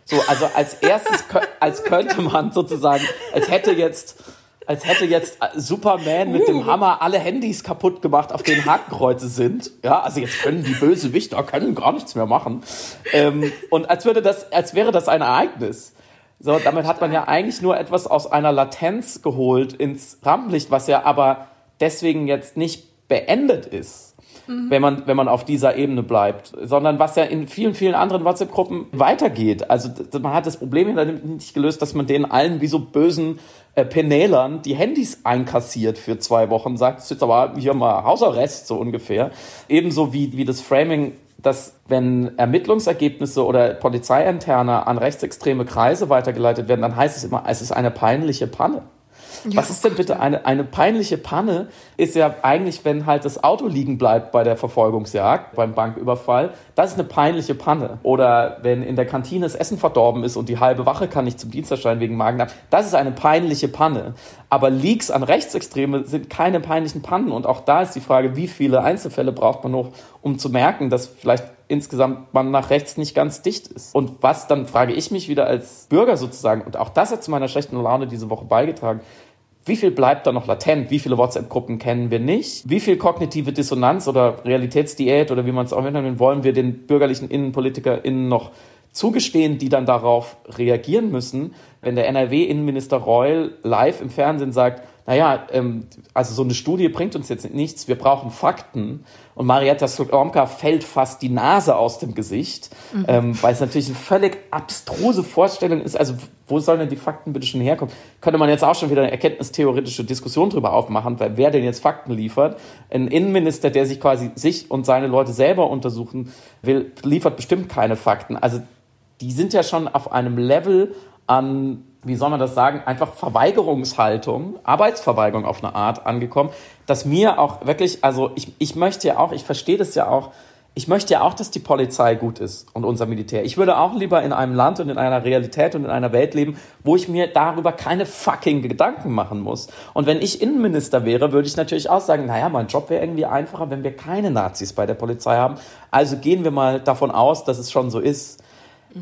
So, also als erstes, als könnte man sozusagen, als hätte jetzt, als hätte jetzt Superman mit dem Hammer alle Handys kaputt gemacht, auf denen Hakenkreuze sind. Ja, also jetzt können die Bösewichter können gar nichts mehr machen. Ähm, und als würde das, als wäre das ein Ereignis. So, damit hat man ja eigentlich nur etwas aus einer Latenz geholt ins Rampenlicht, was ja aber deswegen jetzt nicht beendet ist, mhm. wenn, man, wenn man auf dieser Ebene bleibt, sondern was ja in vielen, vielen anderen WhatsApp-Gruppen weitergeht. Also man hat das Problem ja nicht gelöst, dass man denen allen wie so bösen äh, Penälern die Handys einkassiert für zwei Wochen, sagt, es jetzt aber hier mal Hausarrest, so ungefähr. Ebenso wie, wie das Framing dass wenn Ermittlungsergebnisse oder Polizeiinterne an rechtsextreme Kreise weitergeleitet werden, dann heißt es immer, es ist eine peinliche Panne. Was ist denn bitte eine, eine peinliche Panne? Ist ja eigentlich, wenn halt das Auto liegen bleibt bei der Verfolgungsjagd, beim Banküberfall. Das ist eine peinliche Panne. Oder wenn in der Kantine das Essen verdorben ist und die halbe Wache kann nicht zum Dienst erscheinen wegen Magendarm. Das ist eine peinliche Panne. Aber Leaks an Rechtsextreme sind keine peinlichen Pannen. Und auch da ist die Frage, wie viele Einzelfälle braucht man noch, um zu merken, dass vielleicht insgesamt man nach rechts nicht ganz dicht ist. Und was dann frage ich mich wieder als Bürger sozusagen, und auch das hat zu meiner schlechten Laune diese Woche beigetragen, wie viel bleibt da noch latent? Wie viele WhatsApp-Gruppen kennen wir nicht? Wie viel kognitive Dissonanz oder Realitätsdiät oder wie man es auch nennen wollen wir den bürgerlichen InnenpolitikerInnen noch zugestehen, die dann darauf reagieren müssen, wenn der NRW-Innenminister Reul live im Fernsehen sagt, naja, ähm, also so eine Studie bringt uns jetzt nichts, wir brauchen Fakten. Und Marietta Slomka fällt fast die Nase aus dem Gesicht, mhm. ähm, weil es natürlich eine völlig abstruse Vorstellung ist. Also wo sollen denn die Fakten bitte schon herkommen? Könnte man jetzt auch schon wieder eine erkenntnistheoretische Diskussion drüber aufmachen, weil wer denn jetzt Fakten liefert? Ein Innenminister, der sich quasi sich und seine Leute selber untersuchen will, liefert bestimmt keine Fakten. Also die sind ja schon auf einem Level an wie soll man das sagen, einfach Verweigerungshaltung, Arbeitsverweigerung auf eine Art angekommen, dass mir auch wirklich, also ich, ich möchte ja auch, ich verstehe das ja auch, ich möchte ja auch, dass die Polizei gut ist und unser Militär. Ich würde auch lieber in einem Land und in einer Realität und in einer Welt leben, wo ich mir darüber keine fucking Gedanken machen muss. Und wenn ich Innenminister wäre, würde ich natürlich auch sagen, naja, mein Job wäre irgendwie einfacher, wenn wir keine Nazis bei der Polizei haben. Also gehen wir mal davon aus, dass es schon so ist.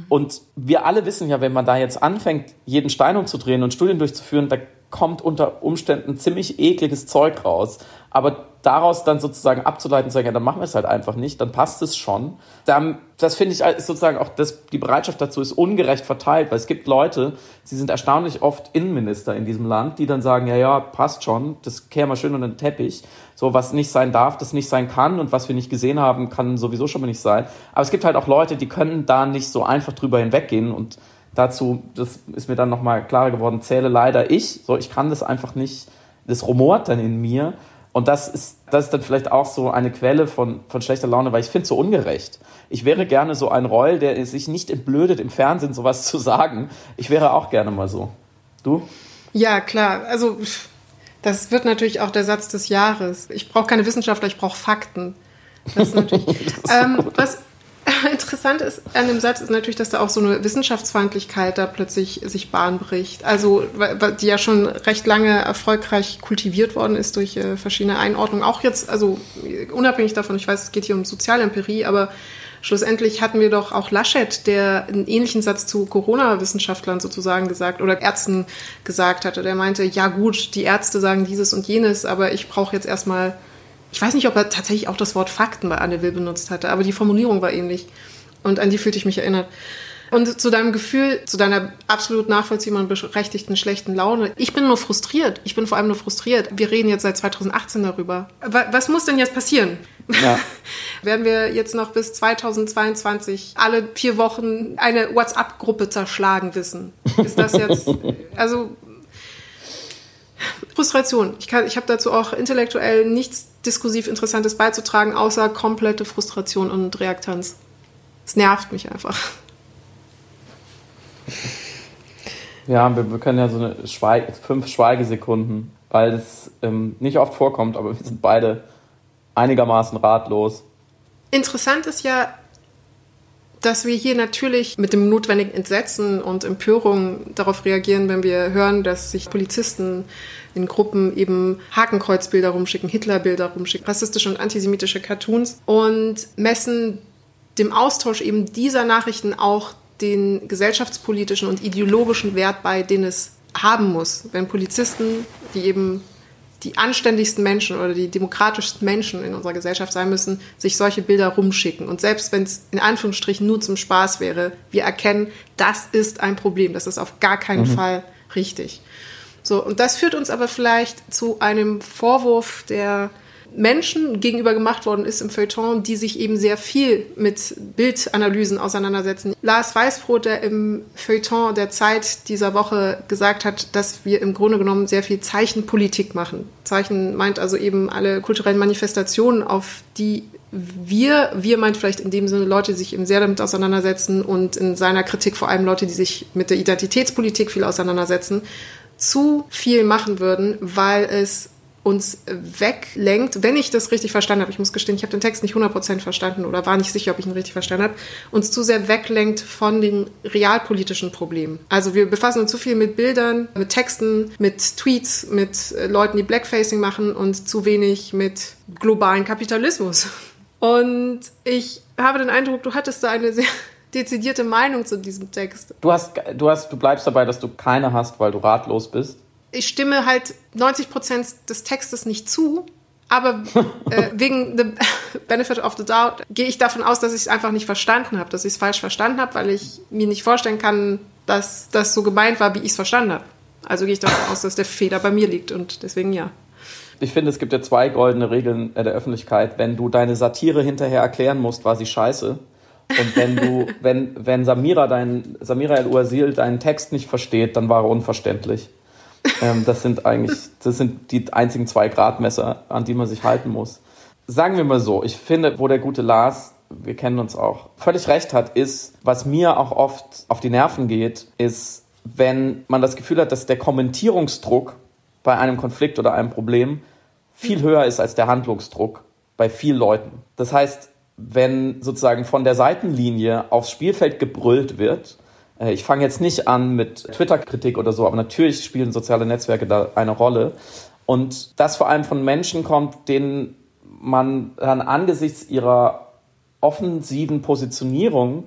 Und wir alle wissen ja, wenn man da jetzt anfängt, jeden Stein umzudrehen und Studien durchzuführen, da kommt unter Umständen ziemlich ekliges Zeug raus. Aber daraus dann sozusagen abzuleiten, zu sagen, ja, dann machen wir es halt einfach nicht, dann passt es schon. Dann, das finde ich ist sozusagen auch, das, die Bereitschaft dazu ist ungerecht verteilt, weil es gibt Leute, sie sind erstaunlich oft Innenminister in diesem Land, die dann sagen, ja, ja, passt schon, das wir schön unter den Teppich. So, was nicht sein darf, das nicht sein kann und was wir nicht gesehen haben, kann sowieso schon mal nicht sein. Aber es gibt halt auch Leute, die können da nicht so einfach drüber hinweggehen und dazu, das ist mir dann nochmal klarer geworden, zähle leider ich. So, ich kann das einfach nicht, das rumort dann in mir. Und das ist, das ist dann vielleicht auch so eine Quelle von, von schlechter Laune, weil ich finde es so ungerecht. Ich wäre gerne so ein Reul, der sich nicht entblödet, im Fernsehen sowas zu sagen. Ich wäre auch gerne mal so. Du? Ja, klar. Also, das wird natürlich auch der Satz des Jahres. Ich brauche keine Wissenschaftler, ich brauche Fakten. Das ist natürlich. ähm, was interessant ist an dem Satz ist natürlich, dass da auch so eine Wissenschaftsfeindlichkeit da plötzlich sich Bahn bricht. Also, die ja schon recht lange erfolgreich kultiviert worden ist durch äh, verschiedene Einordnungen. Auch jetzt, also unabhängig davon, ich weiß, es geht hier um Sozialempirie, aber schlussendlich hatten wir doch auch Laschet, der einen ähnlichen Satz zu Corona-Wissenschaftlern sozusagen gesagt oder Ärzten gesagt hatte. Der meinte, ja gut, die Ärzte sagen dieses und jenes, aber ich brauche jetzt erstmal ich weiß nicht, ob er tatsächlich auch das Wort Fakten bei Anne Will benutzt hatte, aber die Formulierung war ähnlich. Und an die fühlte ich mich erinnert. Und zu deinem Gefühl, zu deiner absolut nachvollziehbaren, berechtigten schlechten Laune. Ich bin nur frustriert. Ich bin vor allem nur frustriert. Wir reden jetzt seit 2018 darüber. Was muss denn jetzt passieren? Ja. Werden wir jetzt noch bis 2022 alle vier Wochen eine WhatsApp-Gruppe zerschlagen wissen? Ist das jetzt, also Frustration. Ich, ich habe dazu auch intellektuell nichts diskursiv Interessantes beizutragen, außer komplette Frustration und Reaktanz. Es nervt mich einfach. Ja, wir, wir können ja so eine Schweig fünf Schweigesekunden, weil es ähm, nicht oft vorkommt, aber wir sind beide einigermaßen ratlos. Interessant ist ja, dass wir hier natürlich mit dem notwendigen Entsetzen und Empörung darauf reagieren, wenn wir hören, dass sich Polizisten in Gruppen eben Hakenkreuzbilder rumschicken, Hitlerbilder rumschicken, rassistische und antisemitische Cartoons und messen dem Austausch eben dieser Nachrichten auch den gesellschaftspolitischen und ideologischen Wert bei, den es haben muss, wenn Polizisten, die eben die anständigsten Menschen oder die demokratischsten Menschen in unserer Gesellschaft sein müssen, sich solche Bilder rumschicken. Und selbst wenn es in Anführungsstrichen nur zum Spaß wäre, wir erkennen, das ist ein Problem. Das ist auf gar keinen mhm. Fall richtig. So, und das führt uns aber vielleicht zu einem Vorwurf, der Menschen gegenüber gemacht worden ist im Feuilleton, die sich eben sehr viel mit Bildanalysen auseinandersetzen. Lars Weißbrot, der im Feuilleton der Zeit dieser Woche gesagt hat, dass wir im Grunde genommen sehr viel Zeichenpolitik machen. Zeichen meint also eben alle kulturellen Manifestationen, auf die wir, wir meint vielleicht in dem Sinne Leute, die sich eben sehr damit auseinandersetzen und in seiner Kritik vor allem Leute, die sich mit der Identitätspolitik viel auseinandersetzen, zu viel machen würden, weil es uns weglenkt, wenn ich das richtig verstanden habe, ich muss gestehen, ich habe den Text nicht 100% verstanden oder war nicht sicher, ob ich ihn richtig verstanden habe, uns zu sehr weglenkt von den realpolitischen Problemen. Also wir befassen uns zu viel mit Bildern, mit Texten, mit Tweets, mit äh, Leuten, die Blackfacing machen und zu wenig mit globalen Kapitalismus. Und ich habe den Eindruck, du hattest da eine sehr dezidierte Meinung zu diesem Text. Du hast, du hast, du bleibst dabei, dass du keine hast, weil du ratlos bist ich stimme halt 90 Prozent des Textes nicht zu, aber äh, wegen the benefit of the doubt gehe ich davon aus, dass ich es einfach nicht verstanden habe, dass ich es falsch verstanden habe, weil ich mir nicht vorstellen kann, dass das so gemeint war, wie ich es verstanden habe. Also gehe ich davon aus, dass der Fehler bei mir liegt und deswegen ja. Ich finde, es gibt ja zwei goldene Regeln der Öffentlichkeit. Wenn du deine Satire hinterher erklären musst, war sie scheiße. Und wenn du, wenn, wenn Samira dein, Samira El-Uazil deinen Text nicht versteht, dann war er unverständlich. Ähm, das sind eigentlich, das sind die einzigen zwei Gradmesser, an die man sich halten muss. Sagen wir mal so, ich finde, wo der gute Lars, wir kennen uns auch, völlig recht hat, ist, was mir auch oft auf die Nerven geht, ist, wenn man das Gefühl hat, dass der Kommentierungsdruck bei einem Konflikt oder einem Problem viel höher ist als der Handlungsdruck bei vielen Leuten. Das heißt, wenn sozusagen von der Seitenlinie aufs Spielfeld gebrüllt wird, ich fange jetzt nicht an mit Twitter-Kritik oder so, aber natürlich spielen soziale Netzwerke da eine Rolle. Und das vor allem von Menschen kommt, denen man dann angesichts ihrer offensiven Positionierung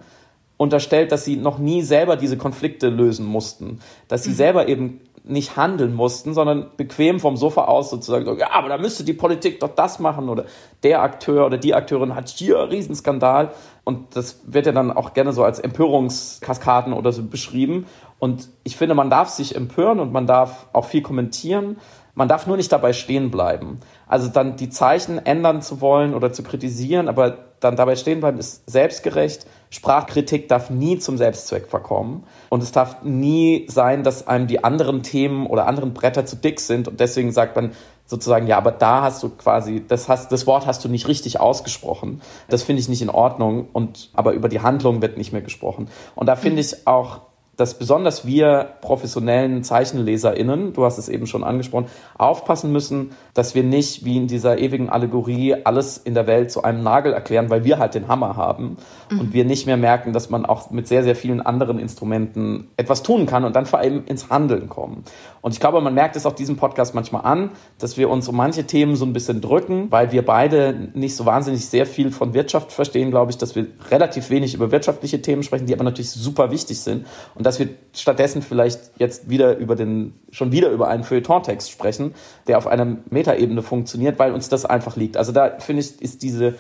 unterstellt, dass sie noch nie selber diese Konflikte lösen mussten, dass sie mhm. selber eben nicht handeln mussten, sondern bequem vom Sofa aus sozusagen, so, ja, aber da müsste die Politik doch das machen oder der Akteur oder die Akteurin hat hier einen Riesenskandal und das wird ja dann auch gerne so als Empörungskaskaden oder so beschrieben und ich finde, man darf sich empören und man darf auch viel kommentieren, man darf nur nicht dabei stehen bleiben. Also dann die Zeichen ändern zu wollen oder zu kritisieren, aber dann dabei stehen bleiben ist selbstgerecht. Sprachkritik darf nie zum Selbstzweck verkommen. Und es darf nie sein, dass einem die anderen Themen oder anderen Bretter zu dick sind und deswegen sagt man, sozusagen, ja, aber da hast du quasi, das, hast, das Wort hast du nicht richtig ausgesprochen. Das finde ich nicht in Ordnung. Und, aber über die Handlung wird nicht mehr gesprochen. Und da finde ich auch dass besonders wir professionellen ZeichenleserInnen, du hast es eben schon angesprochen, aufpassen müssen, dass wir nicht wie in dieser ewigen Allegorie alles in der Welt zu einem Nagel erklären, weil wir halt den Hammer haben mhm. und wir nicht mehr merken, dass man auch mit sehr, sehr vielen anderen Instrumenten etwas tun kann und dann vor allem ins Handeln kommen. Und ich glaube, man merkt es auch diesem Podcast manchmal an, dass wir uns um manche Themen so ein bisschen drücken, weil wir beide nicht so wahnsinnig sehr viel von Wirtschaft verstehen, glaube ich, dass wir relativ wenig über wirtschaftliche Themen sprechen, die aber natürlich super wichtig sind. Und dass wir stattdessen vielleicht jetzt wieder über den, schon wieder über einen Feuilleton-Text sprechen, der auf einer Metaebene funktioniert, weil uns das einfach liegt. Also da finde ich, ist diese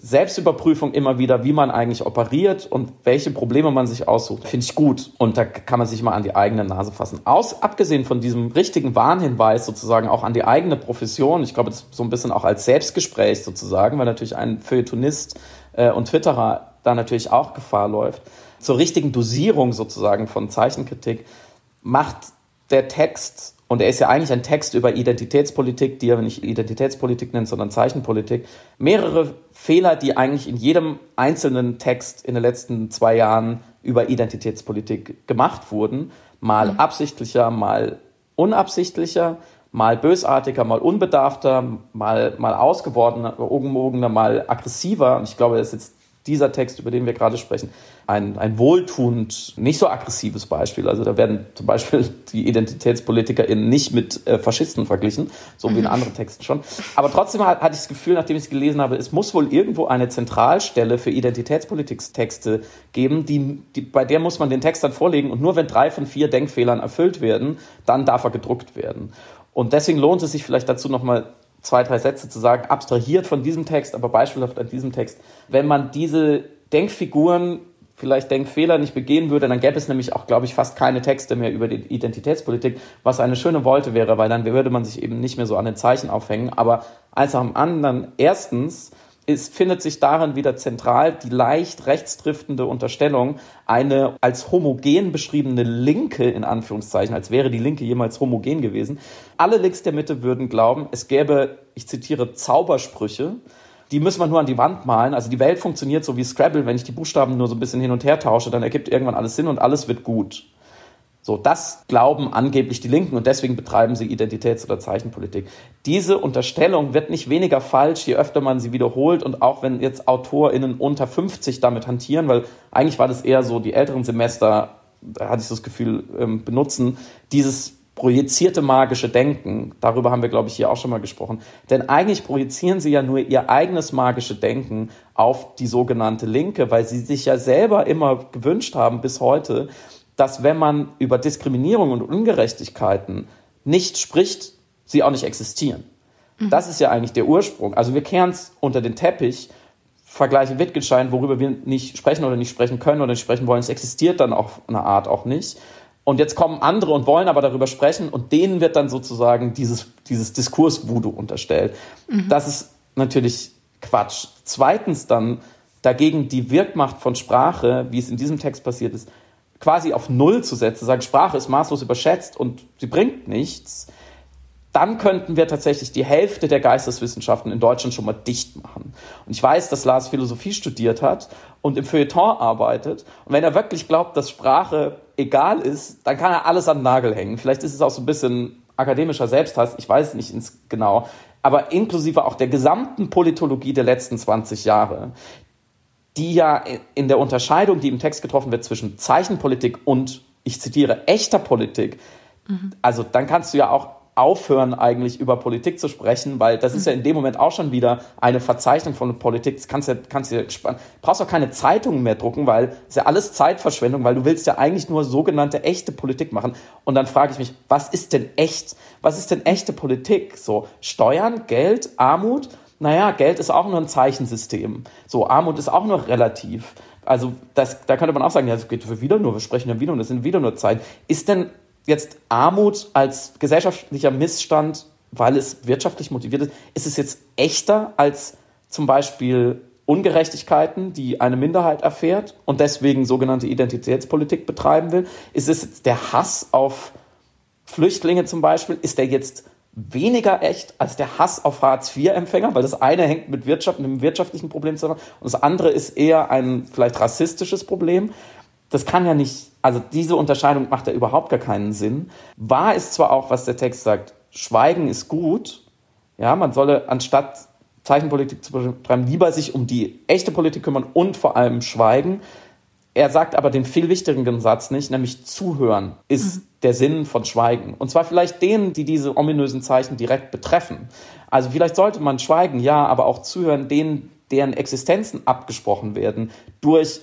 Selbstüberprüfung immer wieder, wie man eigentlich operiert und welche Probleme man sich aussucht, finde ich gut. Und da kann man sich mal an die eigene Nase fassen. Aus, abgesehen von diesem richtigen Warnhinweis sozusagen auch an die eigene Profession, ich glaube, so ein bisschen auch als Selbstgespräch sozusagen, weil natürlich ein Feuilletonist äh, und Twitterer da natürlich auch Gefahr läuft zur richtigen Dosierung sozusagen von Zeichenkritik macht der Text, und er ist ja eigentlich ein Text über Identitätspolitik, die er nicht Identitätspolitik nennt, sondern Zeichenpolitik, mehrere Fehler, die eigentlich in jedem einzelnen Text in den letzten zwei Jahren über Identitätspolitik gemacht wurden. Mal mhm. absichtlicher, mal unabsichtlicher, mal bösartiger, mal unbedarfter, mal, mal ausgewogener, mal aggressiver. Und ich glaube, das ist jetzt dieser Text, über den wir gerade sprechen, ein, ein wohltuend, nicht so aggressives Beispiel. Also da werden zum Beispiel die IdentitätspolitikerInnen nicht mit äh, Faschisten verglichen, so wie in anderen Texten schon. Aber trotzdem hatte ich das Gefühl, nachdem ich es gelesen habe, es muss wohl irgendwo eine Zentralstelle für Identitätspolitiktexte geben, die, die, bei der muss man den Text dann vorlegen und nur wenn drei von vier Denkfehlern erfüllt werden, dann darf er gedruckt werden. Und deswegen lohnt es sich vielleicht dazu nochmal zwei, drei Sätze zu sagen, abstrahiert von diesem Text, aber beispielhaft an diesem Text. Wenn man diese Denkfiguren, vielleicht Denkfehler nicht begehen würde, dann gäbe es nämlich auch, glaube ich, fast keine Texte mehr über die Identitätspolitik, was eine schöne Wolte wäre, weil dann würde man sich eben nicht mehr so an den Zeichen aufhängen. Aber eins dem anderen, erstens, es findet sich darin wieder zentral die leicht rechtsdriftende Unterstellung, eine als homogen beschriebene Linke, in Anführungszeichen, als wäre die Linke jemals homogen gewesen. Alle Links der Mitte würden glauben, es gäbe, ich zitiere, Zaubersprüche, die müssen wir nur an die Wand malen. Also die Welt funktioniert so wie Scrabble, wenn ich die Buchstaben nur so ein bisschen hin und her tausche, dann ergibt irgendwann alles Sinn und alles wird gut. So, das glauben angeblich die Linken und deswegen betreiben sie Identitäts- oder Zeichenpolitik. Diese Unterstellung wird nicht weniger falsch, je öfter man sie wiederholt und auch wenn jetzt AutorInnen unter 50 damit hantieren, weil eigentlich war das eher so, die älteren Semester, da hatte ich das Gefühl, ähm, benutzen, dieses projizierte magische Denken, darüber haben wir, glaube ich, hier auch schon mal gesprochen. Denn eigentlich projizieren sie ja nur ihr eigenes magische Denken auf die sogenannte Linke, weil sie sich ja selber immer gewünscht haben bis heute, dass wenn man über Diskriminierung und Ungerechtigkeiten nicht spricht, sie auch nicht existieren. Mhm. Das ist ja eigentlich der Ursprung. Also wir kehren es unter den Teppich, vergleiche Wittgenstein, worüber wir nicht sprechen oder nicht sprechen können oder nicht sprechen wollen. Es existiert dann auf eine Art auch nicht. Und jetzt kommen andere und wollen aber darüber sprechen und denen wird dann sozusagen dieses, dieses Diskurs-Voodoo unterstellt. Mhm. Das ist natürlich Quatsch. Zweitens dann dagegen die Wirkmacht von Sprache, wie es in diesem Text passiert ist, quasi auf Null zu setzen, sagen, Sprache ist maßlos überschätzt und sie bringt nichts, dann könnten wir tatsächlich die Hälfte der Geisteswissenschaften in Deutschland schon mal dicht machen. Und ich weiß, dass Lars Philosophie studiert hat und im Feuilleton arbeitet. Und wenn er wirklich glaubt, dass Sprache egal ist, dann kann er alles an den Nagel hängen. Vielleicht ist es auch so ein bisschen akademischer Selbsthass, ich weiß nicht genau. Aber inklusive auch der gesamten Politologie der letzten 20 Jahre, die ja in der Unterscheidung, die im Text getroffen wird zwischen Zeichenpolitik und, ich zitiere, echter Politik, mhm. also dann kannst du ja auch aufhören, eigentlich über Politik zu sprechen, weil das ist ja in dem Moment auch schon wieder eine Verzeichnung von Politik. Das kannst du, kannst du brauchst auch keine Zeitungen mehr drucken, weil es ist ja alles Zeitverschwendung, weil du willst ja eigentlich nur sogenannte echte Politik machen. Und dann frage ich mich, was ist denn echt? Was ist denn echte Politik? So Steuern, Geld, Armut? Naja, Geld ist auch nur ein Zeichensystem. So, Armut ist auch nur relativ. Also das, da könnte man auch sagen, ja, es geht wieder nur, wir sprechen ja wieder und das sind wieder nur Zeit. Ist denn jetzt Armut als gesellschaftlicher Missstand, weil es wirtschaftlich motiviert ist, ist es jetzt echter als zum Beispiel Ungerechtigkeiten, die eine Minderheit erfährt und deswegen sogenannte Identitätspolitik betreiben will? Ist es jetzt der Hass auf Flüchtlinge zum Beispiel? Ist der jetzt weniger echt als der Hass auf Hartz-IV-Empfänger, weil das eine hängt mit Wirtschaft, einem wirtschaftlichen Problem zusammen und das andere ist eher ein vielleicht rassistisches Problem. Das kann ja nicht, also diese Unterscheidung macht ja überhaupt gar keinen Sinn. Wahr ist zwar auch, was der Text sagt, Schweigen ist gut, ja, man solle anstatt Zeichenpolitik zu betreiben, lieber sich um die echte Politik kümmern und vor allem schweigen. Er sagt aber den viel wichtigeren Satz nicht, nämlich zuhören ist mhm. Der Sinn von Schweigen. Und zwar vielleicht denen, die diese ominösen Zeichen direkt betreffen. Also vielleicht sollte man schweigen, ja, aber auch zuhören denen, deren Existenzen abgesprochen werden durch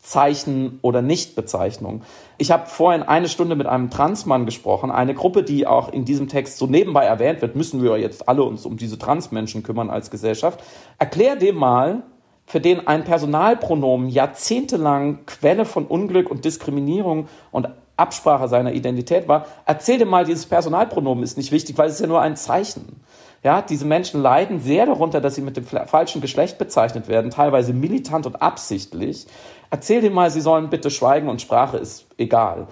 Zeichen oder Nichtbezeichnung. Ich habe vorhin eine Stunde mit einem Transmann gesprochen, eine Gruppe, die auch in diesem Text so nebenbei erwähnt wird, müssen wir jetzt alle uns um diese Transmenschen kümmern als Gesellschaft. Erklär dem mal, für den ein Personalpronomen jahrzehntelang Quelle von Unglück und Diskriminierung und Absprache seiner Identität war, erzähl dir mal, dieses Personalpronomen ist nicht wichtig, weil es ist ja nur ein Zeichen. Ja, diese Menschen leiden sehr darunter, dass sie mit dem falschen Geschlecht bezeichnet werden, teilweise militant und absichtlich. Erzähl dir mal, sie sollen bitte schweigen und Sprache ist egal.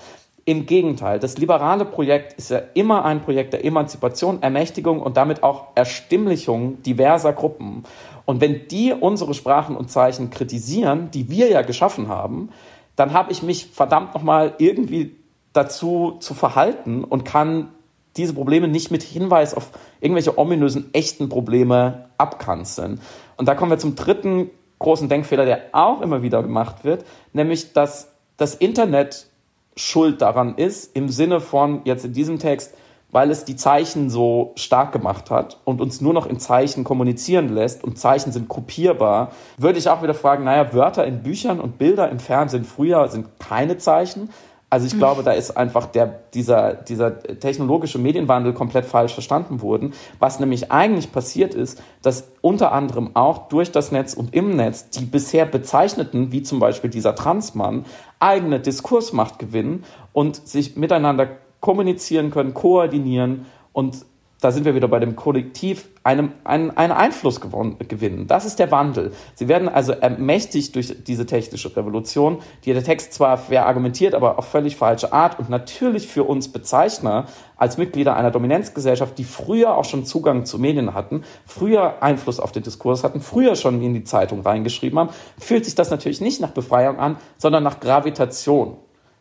Im Gegenteil, das liberale Projekt ist ja immer ein Projekt der Emanzipation, Ermächtigung und damit auch Erstimmlichung diverser Gruppen. Und wenn die unsere Sprachen und Zeichen kritisieren, die wir ja geschaffen haben, dann habe ich mich verdammt nochmal irgendwie dazu zu verhalten und kann diese Probleme nicht mit Hinweis auf irgendwelche ominösen echten Probleme abkanzeln. Und da kommen wir zum dritten großen Denkfehler, der auch immer wieder gemacht wird, nämlich dass das Internet schuld daran ist, im Sinne von jetzt in diesem Text, weil es die Zeichen so stark gemacht hat und uns nur noch in Zeichen kommunizieren lässt und Zeichen sind kopierbar, würde ich auch wieder fragen, naja, Wörter in Büchern und Bilder im Fernsehen früher sind keine Zeichen. Also ich glaube, da ist einfach der, dieser, dieser technologische Medienwandel komplett falsch verstanden worden. Was nämlich eigentlich passiert ist, dass unter anderem auch durch das Netz und im Netz die bisher bezeichneten, wie zum Beispiel dieser Transmann, eigene Diskursmacht gewinnen und sich miteinander kommunizieren können, koordinieren und da sind wir wieder bei dem Kollektiv, einem, einen, einen Einfluss gewinnen. Das ist der Wandel. Sie werden also ermächtigt durch diese technische Revolution, die der Text zwar verargumentiert, aber auf völlig falsche Art und natürlich für uns Bezeichner als Mitglieder einer Dominanzgesellschaft, die früher auch schon Zugang zu Medien hatten, früher Einfluss auf den Diskurs hatten, früher schon in die Zeitung reingeschrieben haben, fühlt sich das natürlich nicht nach Befreiung an, sondern nach Gravitation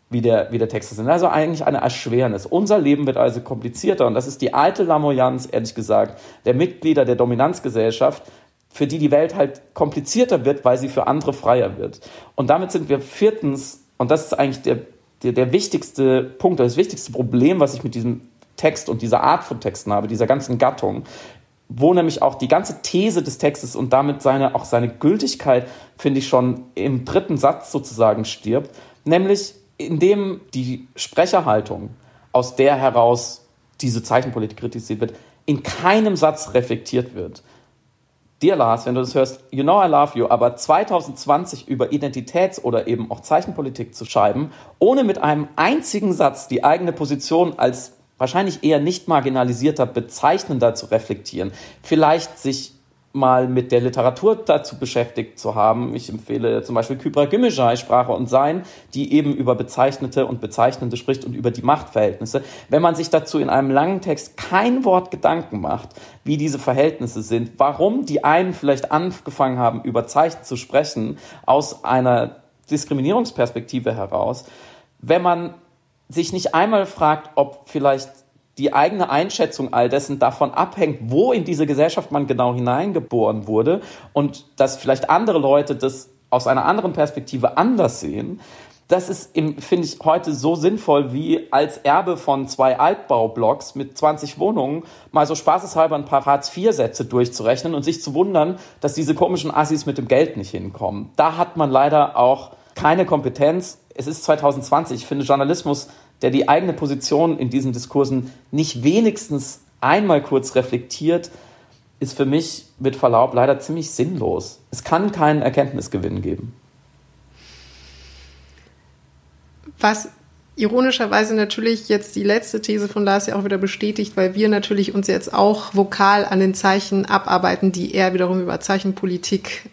wie der, wie der Text ist. Also eigentlich eine Erschwernis. Unser Leben wird also komplizierter und das ist die alte Lamoyanz, ehrlich gesagt, der Mitglieder der Dominanzgesellschaft, für die die Welt halt komplizierter wird, weil sie für andere freier wird. Und damit sind wir viertens, und das ist eigentlich der, der, der wichtigste Punkt, das wichtigste Problem, was ich mit diesem Text und dieser Art von Texten habe, dieser ganzen Gattung, wo nämlich auch die ganze These des Textes und damit seine, auch seine Gültigkeit, finde ich, schon im dritten Satz sozusagen stirbt, nämlich indem die Sprecherhaltung, aus der heraus diese Zeichenpolitik kritisiert wird, in keinem Satz reflektiert wird. Dir, Lars, wenn du das hörst, you know I love you, aber 2020 über Identitäts- oder eben auch Zeichenpolitik zu schreiben, ohne mit einem einzigen Satz die eigene Position als wahrscheinlich eher nicht marginalisierter, bezeichnender zu reflektieren, vielleicht sich mal mit der Literatur dazu beschäftigt zu haben. Ich empfehle zum Beispiel Kybra Gümüşay, Sprache und Sein, die eben über Bezeichnete und Bezeichnende spricht und über die Machtverhältnisse. Wenn man sich dazu in einem langen Text kein Wort Gedanken macht, wie diese Verhältnisse sind, warum die einen vielleicht angefangen haben, über Zeichen zu sprechen, aus einer Diskriminierungsperspektive heraus, wenn man sich nicht einmal fragt, ob vielleicht die eigene Einschätzung all dessen davon abhängt, wo in diese Gesellschaft man genau hineingeboren wurde und dass vielleicht andere Leute das aus einer anderen Perspektive anders sehen. Das ist, finde ich, heute so sinnvoll wie als Erbe von zwei Altbaublocks mit 20 Wohnungen mal so spaßeshalber ein paar Hartz-IV-Sätze durchzurechnen und sich zu wundern, dass diese komischen Assis mit dem Geld nicht hinkommen. Da hat man leider auch keine Kompetenz. Es ist 2020. Ich finde, Journalismus der die eigene Position in diesen Diskursen nicht wenigstens einmal kurz reflektiert, ist für mich mit Verlaub leider ziemlich sinnlos. Es kann keinen Erkenntnisgewinn geben. Was ironischerweise natürlich jetzt die letzte These von Lars ja auch wieder bestätigt, weil wir natürlich uns jetzt auch vokal an den Zeichen abarbeiten, die er wiederum über Zeichenpolitik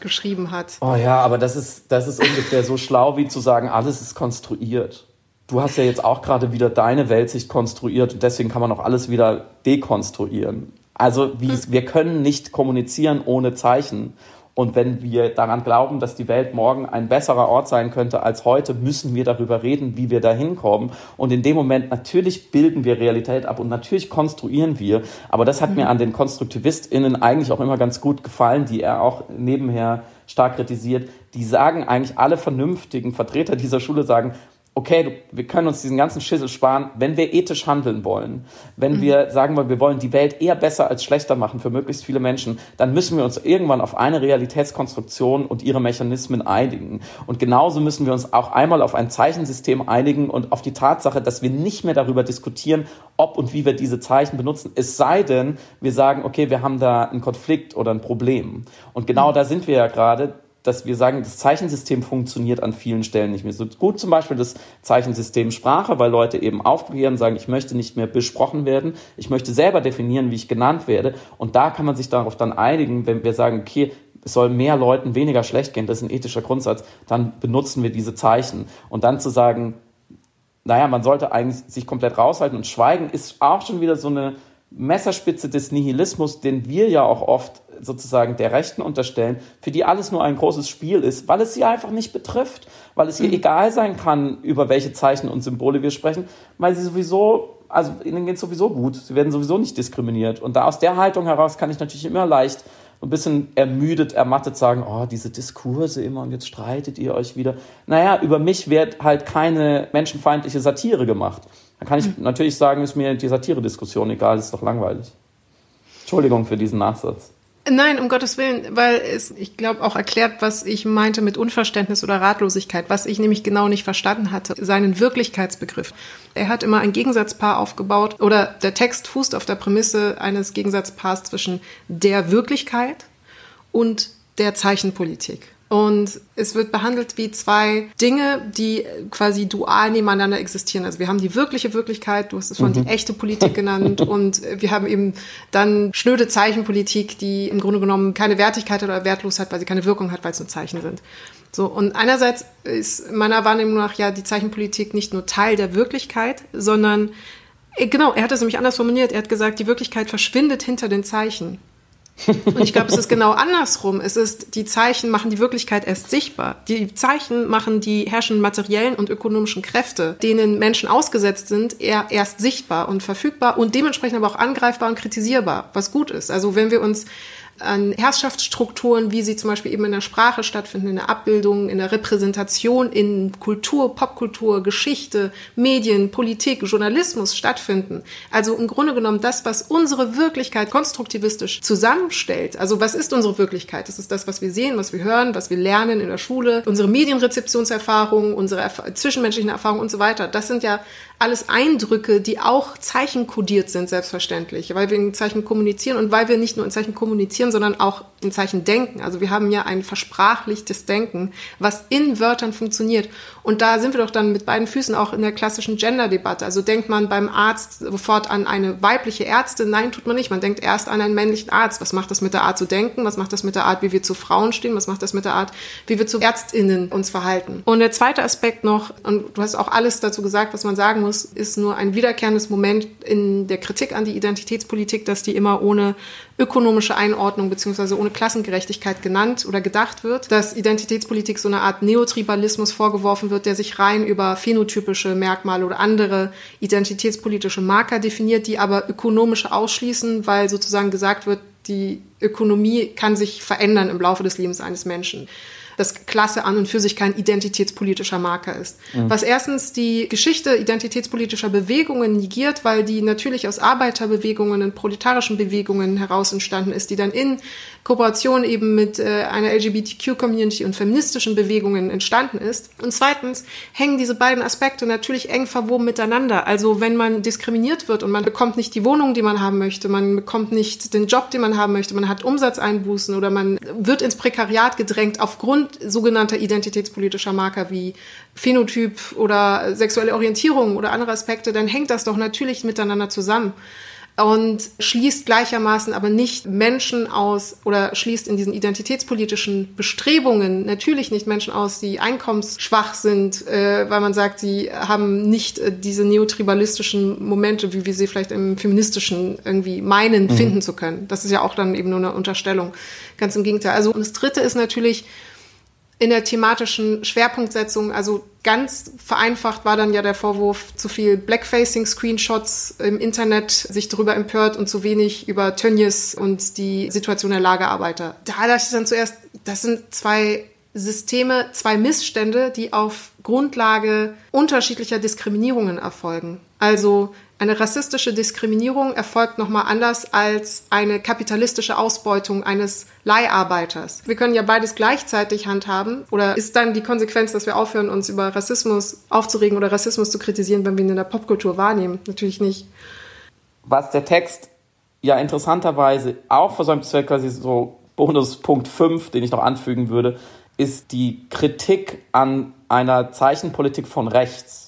geschrieben hat. Oh ja, aber das ist, das ist ungefähr so schlau wie zu sagen, alles ist konstruiert. Du hast ja jetzt auch gerade wieder deine Weltsicht konstruiert und deswegen kann man auch alles wieder dekonstruieren. Also wie, wir können nicht kommunizieren ohne Zeichen. Und wenn wir daran glauben, dass die Welt morgen ein besserer Ort sein könnte als heute, müssen wir darüber reden, wie wir da hinkommen. Und in dem Moment natürlich bilden wir Realität ab und natürlich konstruieren wir. Aber das hat mhm. mir an den KonstruktivistInnen eigentlich auch immer ganz gut gefallen, die er auch nebenher stark kritisiert. Die sagen eigentlich alle vernünftigen Vertreter dieser Schule sagen, okay, wir können uns diesen ganzen Schissel sparen, wenn wir ethisch handeln wollen, wenn mhm. wir sagen wollen, wir wollen die Welt eher besser als schlechter machen für möglichst viele Menschen, dann müssen wir uns irgendwann auf eine Realitätskonstruktion und ihre Mechanismen einigen. Und genauso müssen wir uns auch einmal auf ein Zeichensystem einigen und auf die Tatsache, dass wir nicht mehr darüber diskutieren, ob und wie wir diese Zeichen benutzen, es sei denn, wir sagen, okay, wir haben da einen Konflikt oder ein Problem. Und genau mhm. da sind wir ja gerade dass wir sagen, das Zeichensystem funktioniert an vielen Stellen nicht mehr so gut. Zum Beispiel das Zeichensystem Sprache, weil Leute eben aufklären, sagen, ich möchte nicht mehr besprochen werden, ich möchte selber definieren, wie ich genannt werde. Und da kann man sich darauf dann einigen, wenn wir sagen, okay, es soll mehr Leuten weniger schlecht gehen, das ist ein ethischer Grundsatz, dann benutzen wir diese Zeichen. Und dann zu sagen, naja, man sollte eigentlich sich komplett raushalten und schweigen, ist auch schon wieder so eine Messerspitze des Nihilismus, den wir ja auch oft sozusagen der Rechten unterstellen, für die alles nur ein großes Spiel ist, weil es sie einfach nicht betrifft, weil es ihr mhm. egal sein kann, über welche Zeichen und Symbole wir sprechen, weil sie sowieso, also ihnen geht es sowieso gut, sie werden sowieso nicht diskriminiert. Und da aus der Haltung heraus kann ich natürlich immer leicht ein bisschen ermüdet, ermattet sagen, oh, diese Diskurse immer und jetzt streitet ihr euch wieder. Naja, über mich wird halt keine menschenfeindliche Satire gemacht. Dann kann ich mhm. natürlich sagen, ist mir die Satire-Diskussion egal, ist doch langweilig. Entschuldigung für diesen Nachsatz. Nein, um Gottes Willen, weil es, ich glaube, auch erklärt, was ich meinte mit Unverständnis oder Ratlosigkeit, was ich nämlich genau nicht verstanden hatte, seinen Wirklichkeitsbegriff. Er hat immer ein Gegensatzpaar aufgebaut oder der Text fußt auf der Prämisse eines Gegensatzpaars zwischen der Wirklichkeit und der Zeichenpolitik. Und es wird behandelt wie zwei Dinge, die quasi dual nebeneinander existieren. Also wir haben die wirkliche Wirklichkeit, du hast es von mhm. die echte Politik genannt, und wir haben eben dann schnöde Zeichenpolitik, die im Grunde genommen keine Wertigkeit oder wertlos hat, weil sie keine Wirkung hat, weil es nur Zeichen sind. So, und einerseits ist meiner Wahrnehmung nach ja die Zeichenpolitik nicht nur Teil der Wirklichkeit, sondern äh, Genau, er hat es nämlich anders formuliert. Er hat gesagt, die Wirklichkeit verschwindet hinter den Zeichen. Und ich glaube, es ist genau andersrum. Es ist, die Zeichen machen die Wirklichkeit erst sichtbar. Die Zeichen machen die herrschenden materiellen und ökonomischen Kräfte, denen Menschen ausgesetzt sind, eher erst sichtbar und verfügbar und dementsprechend aber auch angreifbar und kritisierbar, was gut ist. Also wenn wir uns an Herrschaftsstrukturen, wie sie zum Beispiel eben in der Sprache stattfinden, in der Abbildung, in der Repräsentation, in Kultur, Popkultur, Geschichte, Medien, Politik, Journalismus stattfinden. Also im Grunde genommen das, was unsere Wirklichkeit konstruktivistisch zusammenstellt. Also was ist unsere Wirklichkeit? Das ist das, was wir sehen, was wir hören, was wir lernen in der Schule, unsere Medienrezeptionserfahrungen, unsere Erf zwischenmenschlichen Erfahrungen und so weiter. Das sind ja alles Eindrücke, die auch zeichenkodiert sind, selbstverständlich, weil wir in Zeichen kommunizieren und weil wir nicht nur in Zeichen kommunizieren, sondern auch in Zeichen denken. Also wir haben ja ein versprachlichtes Denken, was in Wörtern funktioniert. Und da sind wir doch dann mit beiden Füßen auch in der klassischen Gender-Debatte. Also denkt man beim Arzt sofort an eine weibliche Ärztin? Nein, tut man nicht. Man denkt erst an einen männlichen Arzt. Was macht das mit der Art zu denken? Was macht das mit der Art, wie wir zu Frauen stehen? Was macht das mit der Art, wie wir zu ÄrztInnen uns verhalten? Und der zweite Aspekt noch, und du hast auch alles dazu gesagt, was man sagen muss, ist nur ein wiederkehrendes Moment in der Kritik an die Identitätspolitik, dass die immer ohne ökonomische Einordnung beziehungsweise ohne Klassengerechtigkeit genannt oder gedacht wird, dass Identitätspolitik so eine Art Neotribalismus vorgeworfen wird, der sich rein über phänotypische Merkmale oder andere identitätspolitische Marker definiert, die aber ökonomische ausschließen, weil sozusagen gesagt wird, die Ökonomie kann sich verändern im Laufe des Lebens eines Menschen dass Klasse an und für sich kein identitätspolitischer Marker ist. Mhm. Was erstens die Geschichte identitätspolitischer Bewegungen negiert, weil die natürlich aus Arbeiterbewegungen und proletarischen Bewegungen heraus entstanden ist, die dann in Kooperation eben mit äh, einer LGBTQ-Community und feministischen Bewegungen entstanden ist. Und zweitens hängen diese beiden Aspekte natürlich eng verwoben miteinander. Also wenn man diskriminiert wird und man bekommt nicht die Wohnung, die man haben möchte, man bekommt nicht den Job, den man haben möchte, man hat Umsatzeinbußen oder man wird ins Prekariat gedrängt aufgrund sogenannter identitätspolitischer Marker wie Phänotyp oder sexuelle Orientierung oder andere Aspekte, dann hängt das doch natürlich miteinander zusammen. Und schließt gleichermaßen aber nicht Menschen aus oder schließt in diesen identitätspolitischen Bestrebungen natürlich nicht Menschen aus, die einkommensschwach sind, äh, weil man sagt, sie haben nicht äh, diese neotribalistischen Momente, wie wir sie vielleicht im feministischen irgendwie meinen, mhm. finden zu können. Das ist ja auch dann eben nur eine Unterstellung. Ganz im Gegenteil. Also und das Dritte ist natürlich, in der thematischen Schwerpunktsetzung, also ganz vereinfacht war dann ja der Vorwurf, zu viel Blackfacing-Screenshots im Internet, sich darüber empört und zu wenig über Tönnies und die Situation der Lagerarbeiter. Da dachte ich dann zuerst, das sind zwei Systeme, zwei Missstände, die auf Grundlage unterschiedlicher Diskriminierungen erfolgen. Also eine rassistische Diskriminierung erfolgt nochmal anders als eine kapitalistische Ausbeutung eines Leiharbeiters. Wir können ja beides gleichzeitig handhaben. Oder ist dann die Konsequenz, dass wir aufhören, uns über Rassismus aufzuregen oder Rassismus zu kritisieren, wenn wir ihn in der Popkultur wahrnehmen? Natürlich nicht. Was der Text ja interessanterweise auch versäumt, das wäre quasi so Bonuspunkt 5, den ich noch anfügen würde, ist die Kritik an einer Zeichenpolitik von rechts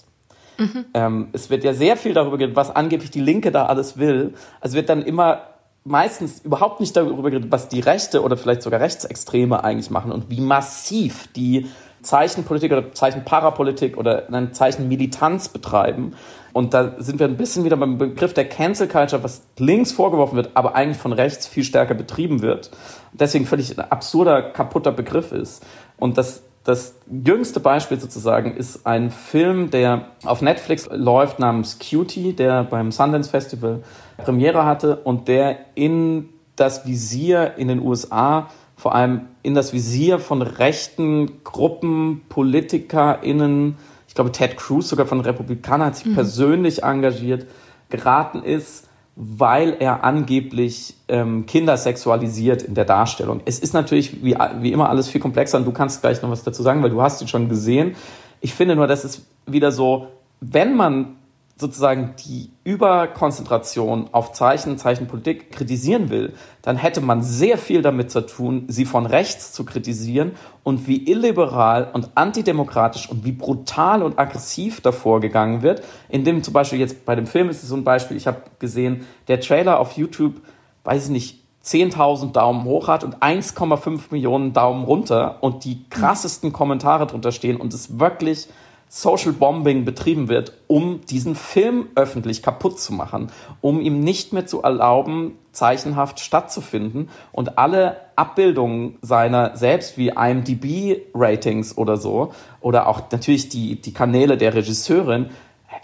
Mhm. Ähm, es wird ja sehr viel darüber geredet, was angeblich die Linke da alles will. Also wird dann immer meistens überhaupt nicht darüber geredet, was die Rechte oder vielleicht sogar Rechtsextreme eigentlich machen und wie massiv die Zeichenpolitik oder Zeichenparapolitik oder ein Zeichenmilitanz betreiben. Und da sind wir ein bisschen wieder beim Begriff der Cancel Culture, was links vorgeworfen wird, aber eigentlich von rechts viel stärker betrieben wird. Deswegen völlig ein absurder, kaputter Begriff ist. Und das das jüngste Beispiel sozusagen ist ein Film, der auf Netflix läuft namens Cutie, der beim Sundance Festival Premiere hatte und der in das Visier in den USA, vor allem in das Visier von rechten Gruppen, PolitikerInnen, ich glaube Ted Cruz sogar von Republikanern hat sich mhm. persönlich engagiert, geraten ist weil er angeblich ähm, Kinder sexualisiert in der Darstellung. Es ist natürlich wie, wie immer alles viel komplexer und du kannst gleich noch was dazu sagen, weil du hast ihn schon gesehen. Ich finde nur, das ist wieder so, wenn man sozusagen die Überkonzentration auf Zeichen, Zeichenpolitik kritisieren will, dann hätte man sehr viel damit zu tun, sie von rechts zu kritisieren und wie illiberal und antidemokratisch und wie brutal und aggressiv davor gegangen wird. Indem zum Beispiel jetzt bei dem Film ist es so ein Beispiel, ich habe gesehen, der Trailer auf YouTube, weiß ich nicht, 10.000 Daumen hoch hat und 1,5 Millionen Daumen runter und die krassesten Kommentare drunter stehen und es wirklich Social Bombing betrieben wird, um diesen Film öffentlich kaputt zu machen, um ihm nicht mehr zu erlauben, zeichenhaft stattzufinden und alle Abbildungen seiner selbst wie IMDb-Ratings oder so oder auch natürlich die, die Kanäle der Regisseurin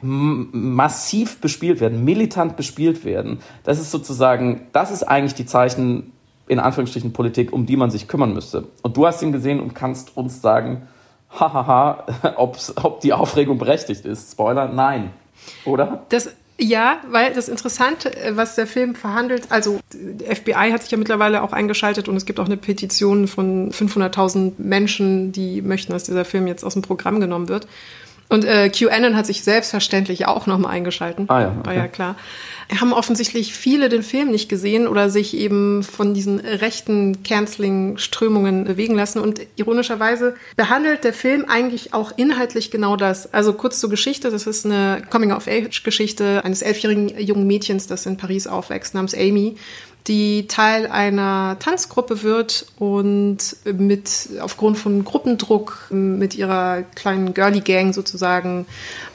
massiv bespielt werden, militant bespielt werden. Das ist sozusagen, das ist eigentlich die Zeichen in Anführungsstrichen Politik, um die man sich kümmern müsste. Und du hast ihn gesehen und kannst uns sagen, hahaha, ob die Aufregung berechtigt ist. Spoiler, nein. Oder? Das, ja, weil das Interessante, was der Film verhandelt, also FBI hat sich ja mittlerweile auch eingeschaltet und es gibt auch eine Petition von 500.000 Menschen, die möchten, dass dieser Film jetzt aus dem Programm genommen wird. Und äh, QAnon hat sich selbstverständlich auch nochmal eingeschalten. Ah ja. Okay. War ja klar haben offensichtlich viele den Film nicht gesehen oder sich eben von diesen rechten Canceling-Strömungen bewegen lassen. Und ironischerweise behandelt der Film eigentlich auch inhaltlich genau das. Also kurz zur Geschichte. Das ist eine Coming-of-Age-Geschichte eines elfjährigen jungen Mädchens, das in Paris aufwächst, namens Amy die Teil einer Tanzgruppe wird und mit aufgrund von Gruppendruck mit ihrer kleinen Girly Gang sozusagen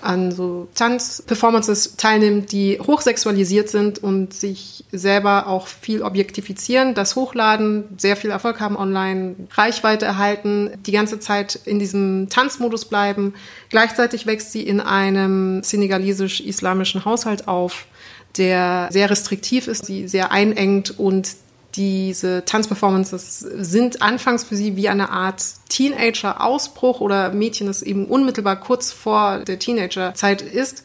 an so Tanzperformances teilnimmt, die hochsexualisiert sind und sich selber auch viel objektifizieren, das hochladen, sehr viel Erfolg haben online, Reichweite erhalten, die ganze Zeit in diesem Tanzmodus bleiben. Gleichzeitig wächst sie in einem senegalesisch-islamischen Haushalt auf der sehr restriktiv ist, die sehr einengt und diese Tanzperformances sind anfangs für sie wie eine Art Teenager-Ausbruch oder Mädchen, das eben unmittelbar kurz vor der Teenager-Zeit ist.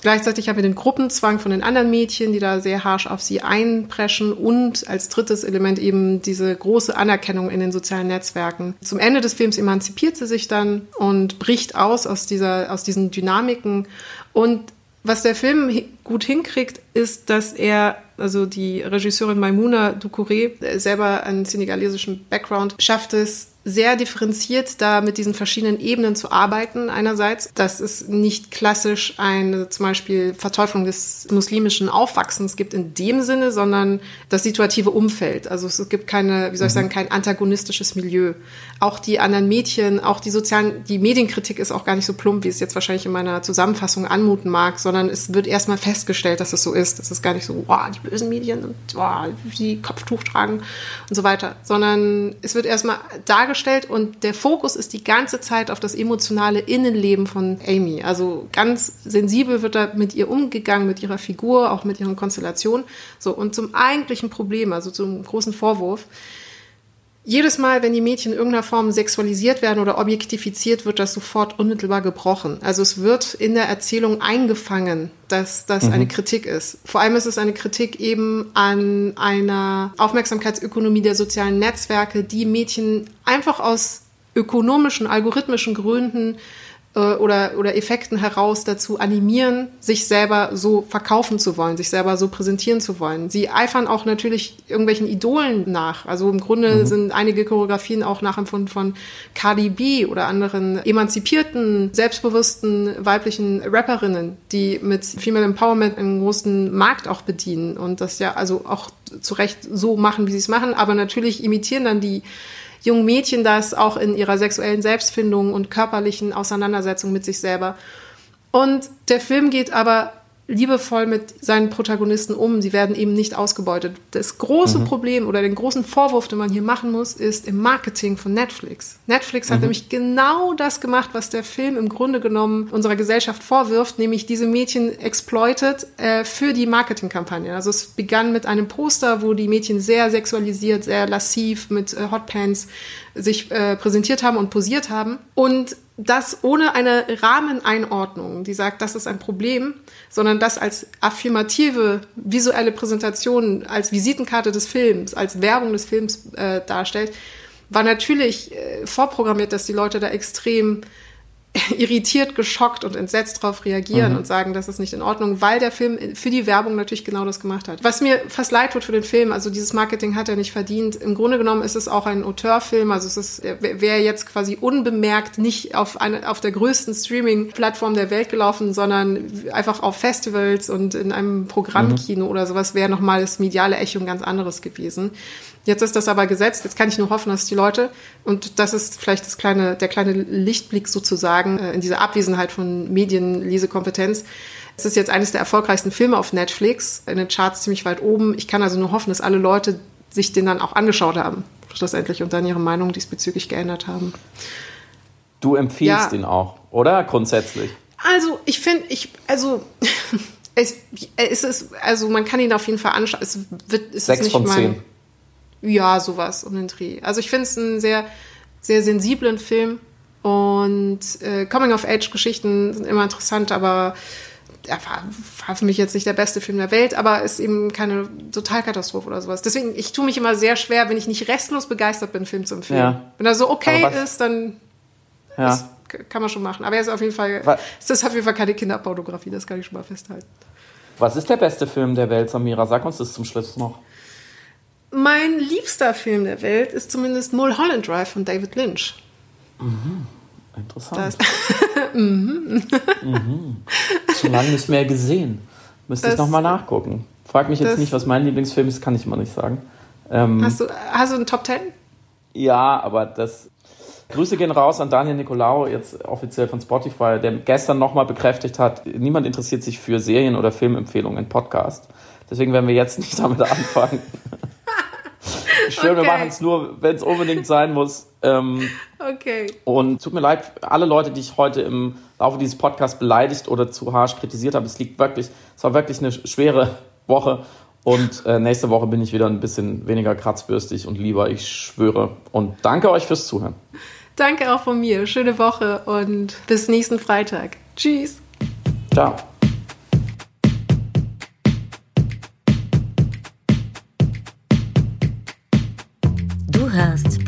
Gleichzeitig haben wir den Gruppenzwang von den anderen Mädchen, die da sehr harsch auf sie einpreschen und als drittes Element eben diese große Anerkennung in den sozialen Netzwerken. Zum Ende des Films emanzipiert sie sich dann und bricht aus aus dieser, aus diesen Dynamiken und was der Film gut hinkriegt, ist, dass er, also die Regisseurin Maimouna Doucouré, selber einen senegalesischen Background, schafft es, sehr differenziert da mit diesen verschiedenen Ebenen zu arbeiten. Einerseits, dass es nicht klassisch eine zum Beispiel Verteuflung des muslimischen Aufwachsens gibt in dem Sinne, sondern das situative Umfeld. Also es gibt keine, wie soll ich sagen, kein antagonistisches Milieu. Auch die anderen Mädchen, auch die sozialen, die Medienkritik ist auch gar nicht so plump, wie es jetzt wahrscheinlich in meiner Zusammenfassung anmuten mag, sondern es wird erstmal festgestellt, dass es so ist. Es ist gar nicht so, wow, die bösen Medien und wow, die Kopftuch tragen und so weiter, sondern es wird erstmal dargestellt, dargestellt und der Fokus ist die ganze Zeit auf das emotionale Innenleben von Amy. Also ganz sensibel wird da mit ihr umgegangen, mit ihrer Figur, auch mit ihren Konstellationen. So, und zum eigentlichen Problem, also zum großen Vorwurf, jedes Mal, wenn die Mädchen in irgendeiner Form sexualisiert werden oder objektifiziert, wird das sofort unmittelbar gebrochen. Also es wird in der Erzählung eingefangen, dass das mhm. eine Kritik ist. Vor allem ist es eine Kritik eben an einer Aufmerksamkeitsökonomie der sozialen Netzwerke, die Mädchen einfach aus ökonomischen, algorithmischen Gründen äh, oder, oder Effekten heraus dazu animieren, sich selber so verkaufen zu wollen, sich selber so präsentieren zu wollen. Sie eifern auch natürlich irgendwelchen Idolen nach. Also im Grunde mhm. sind einige Choreografien auch nachempfunden von Cardi B oder anderen emanzipierten, selbstbewussten weiblichen Rapperinnen, die mit Female Empowerment einen großen Markt auch bedienen und das ja also auch zu Recht so machen, wie sie es machen, aber natürlich imitieren dann die jungen Mädchen das auch in ihrer sexuellen Selbstfindung und körperlichen Auseinandersetzung mit sich selber. Und der Film geht aber liebevoll mit seinen Protagonisten um. Sie werden eben nicht ausgebeutet. Das große mhm. Problem oder den großen Vorwurf, den man hier machen muss, ist im Marketing von Netflix. Netflix mhm. hat nämlich genau das gemacht, was der Film im Grunde genommen unserer Gesellschaft vorwirft, nämlich diese Mädchen exploited äh, für die Marketingkampagne. Also es begann mit einem Poster, wo die Mädchen sehr sexualisiert, sehr lassiv mit äh, Hotpants sich äh, präsentiert haben und posiert haben. Und das ohne eine Rahmeneinordnung, die sagt, das ist ein Problem, sondern das als affirmative visuelle Präsentation, als Visitenkarte des Films, als Werbung des Films äh, darstellt, war natürlich äh, vorprogrammiert, dass die Leute da extrem irritiert, geschockt und entsetzt darauf reagieren mhm. und sagen, das ist nicht in Ordnung, weil der Film für die Werbung natürlich genau das gemacht hat. Was mir fast leid tut für den Film, also dieses Marketing hat er nicht verdient. Im Grunde genommen ist es auch ein Auteurfilm, also es ist, wäre jetzt quasi unbemerkt nicht auf, eine, auf der größten Streaming-Plattform der Welt gelaufen, sondern einfach auf Festivals und in einem Programmkino mhm. oder sowas wäre nochmal das mediale Echo ein ganz anderes gewesen. Jetzt ist das aber gesetzt. Jetzt kann ich nur hoffen, dass die Leute, und das ist vielleicht das kleine, der kleine Lichtblick sozusagen äh, in dieser Abwesenheit von Medienlesekompetenz. Es ist jetzt eines der erfolgreichsten Filme auf Netflix, in den Charts ziemlich weit oben. Ich kann also nur hoffen, dass alle Leute sich den dann auch angeschaut haben, schlussendlich, und dann ihre Meinung diesbezüglich geändert haben. Du empfiehlst ja. ihn auch, oder? Grundsätzlich. Also, ich finde, ich, also, es, es ist, also man kann ihn auf jeden Fall anschauen. Es wird, es Sechs ist nicht von zehn. Ja, sowas um den Dreh. Also ich finde es einen sehr, sehr sensiblen Film und äh, Coming-of-Age-Geschichten sind immer interessant, aber er war, war, für mich jetzt nicht der beste Film der Welt, aber ist eben keine Totalkatastrophe oder sowas. Deswegen, ich tue mich immer sehr schwer, wenn ich nicht restlos begeistert bin, einen Film zu empfehlen. Ja. Wenn er so okay ist, dann ja. ist, kann man schon machen. Aber er ist auf jeden Fall, was? es ist auf jeden Fall keine Kinderpornografie, das kann ich schon mal festhalten. Was ist der beste Film der Welt, Samira? Sag uns das zum Schluss noch. Mein liebster Film der Welt ist zumindest Mulholland Drive von David Lynch. Mhm. Interessant. mhm. mhm. Schon lange nicht mehr gesehen. Müsste das, ich nochmal nachgucken. Frag mich jetzt das, nicht, was mein Lieblingsfilm ist, kann ich immer nicht sagen. Ähm, hast, du, hast du einen Top Ten? Ja, aber das. Grüße gehen raus an Daniel Nicolaou, jetzt offiziell von Spotify, der gestern nochmal bekräftigt hat, niemand interessiert sich für Serien- oder Filmempfehlungen in Podcast. Deswegen werden wir jetzt nicht damit anfangen. Ich schwöre, okay. wir machen es nur, wenn es unbedingt sein muss. Ähm, okay. Und tut mir leid, alle Leute, die ich heute im Laufe dieses Podcasts beleidigt oder zu harsch kritisiert habe. Es liegt wirklich, es war wirklich eine schwere Woche. Und äh, nächste Woche bin ich wieder ein bisschen weniger kratzbürstig und lieber, ich schwöre. Und danke euch fürs Zuhören. Danke auch von mir. Schöne Woche und bis nächsten Freitag. Tschüss. Ciao.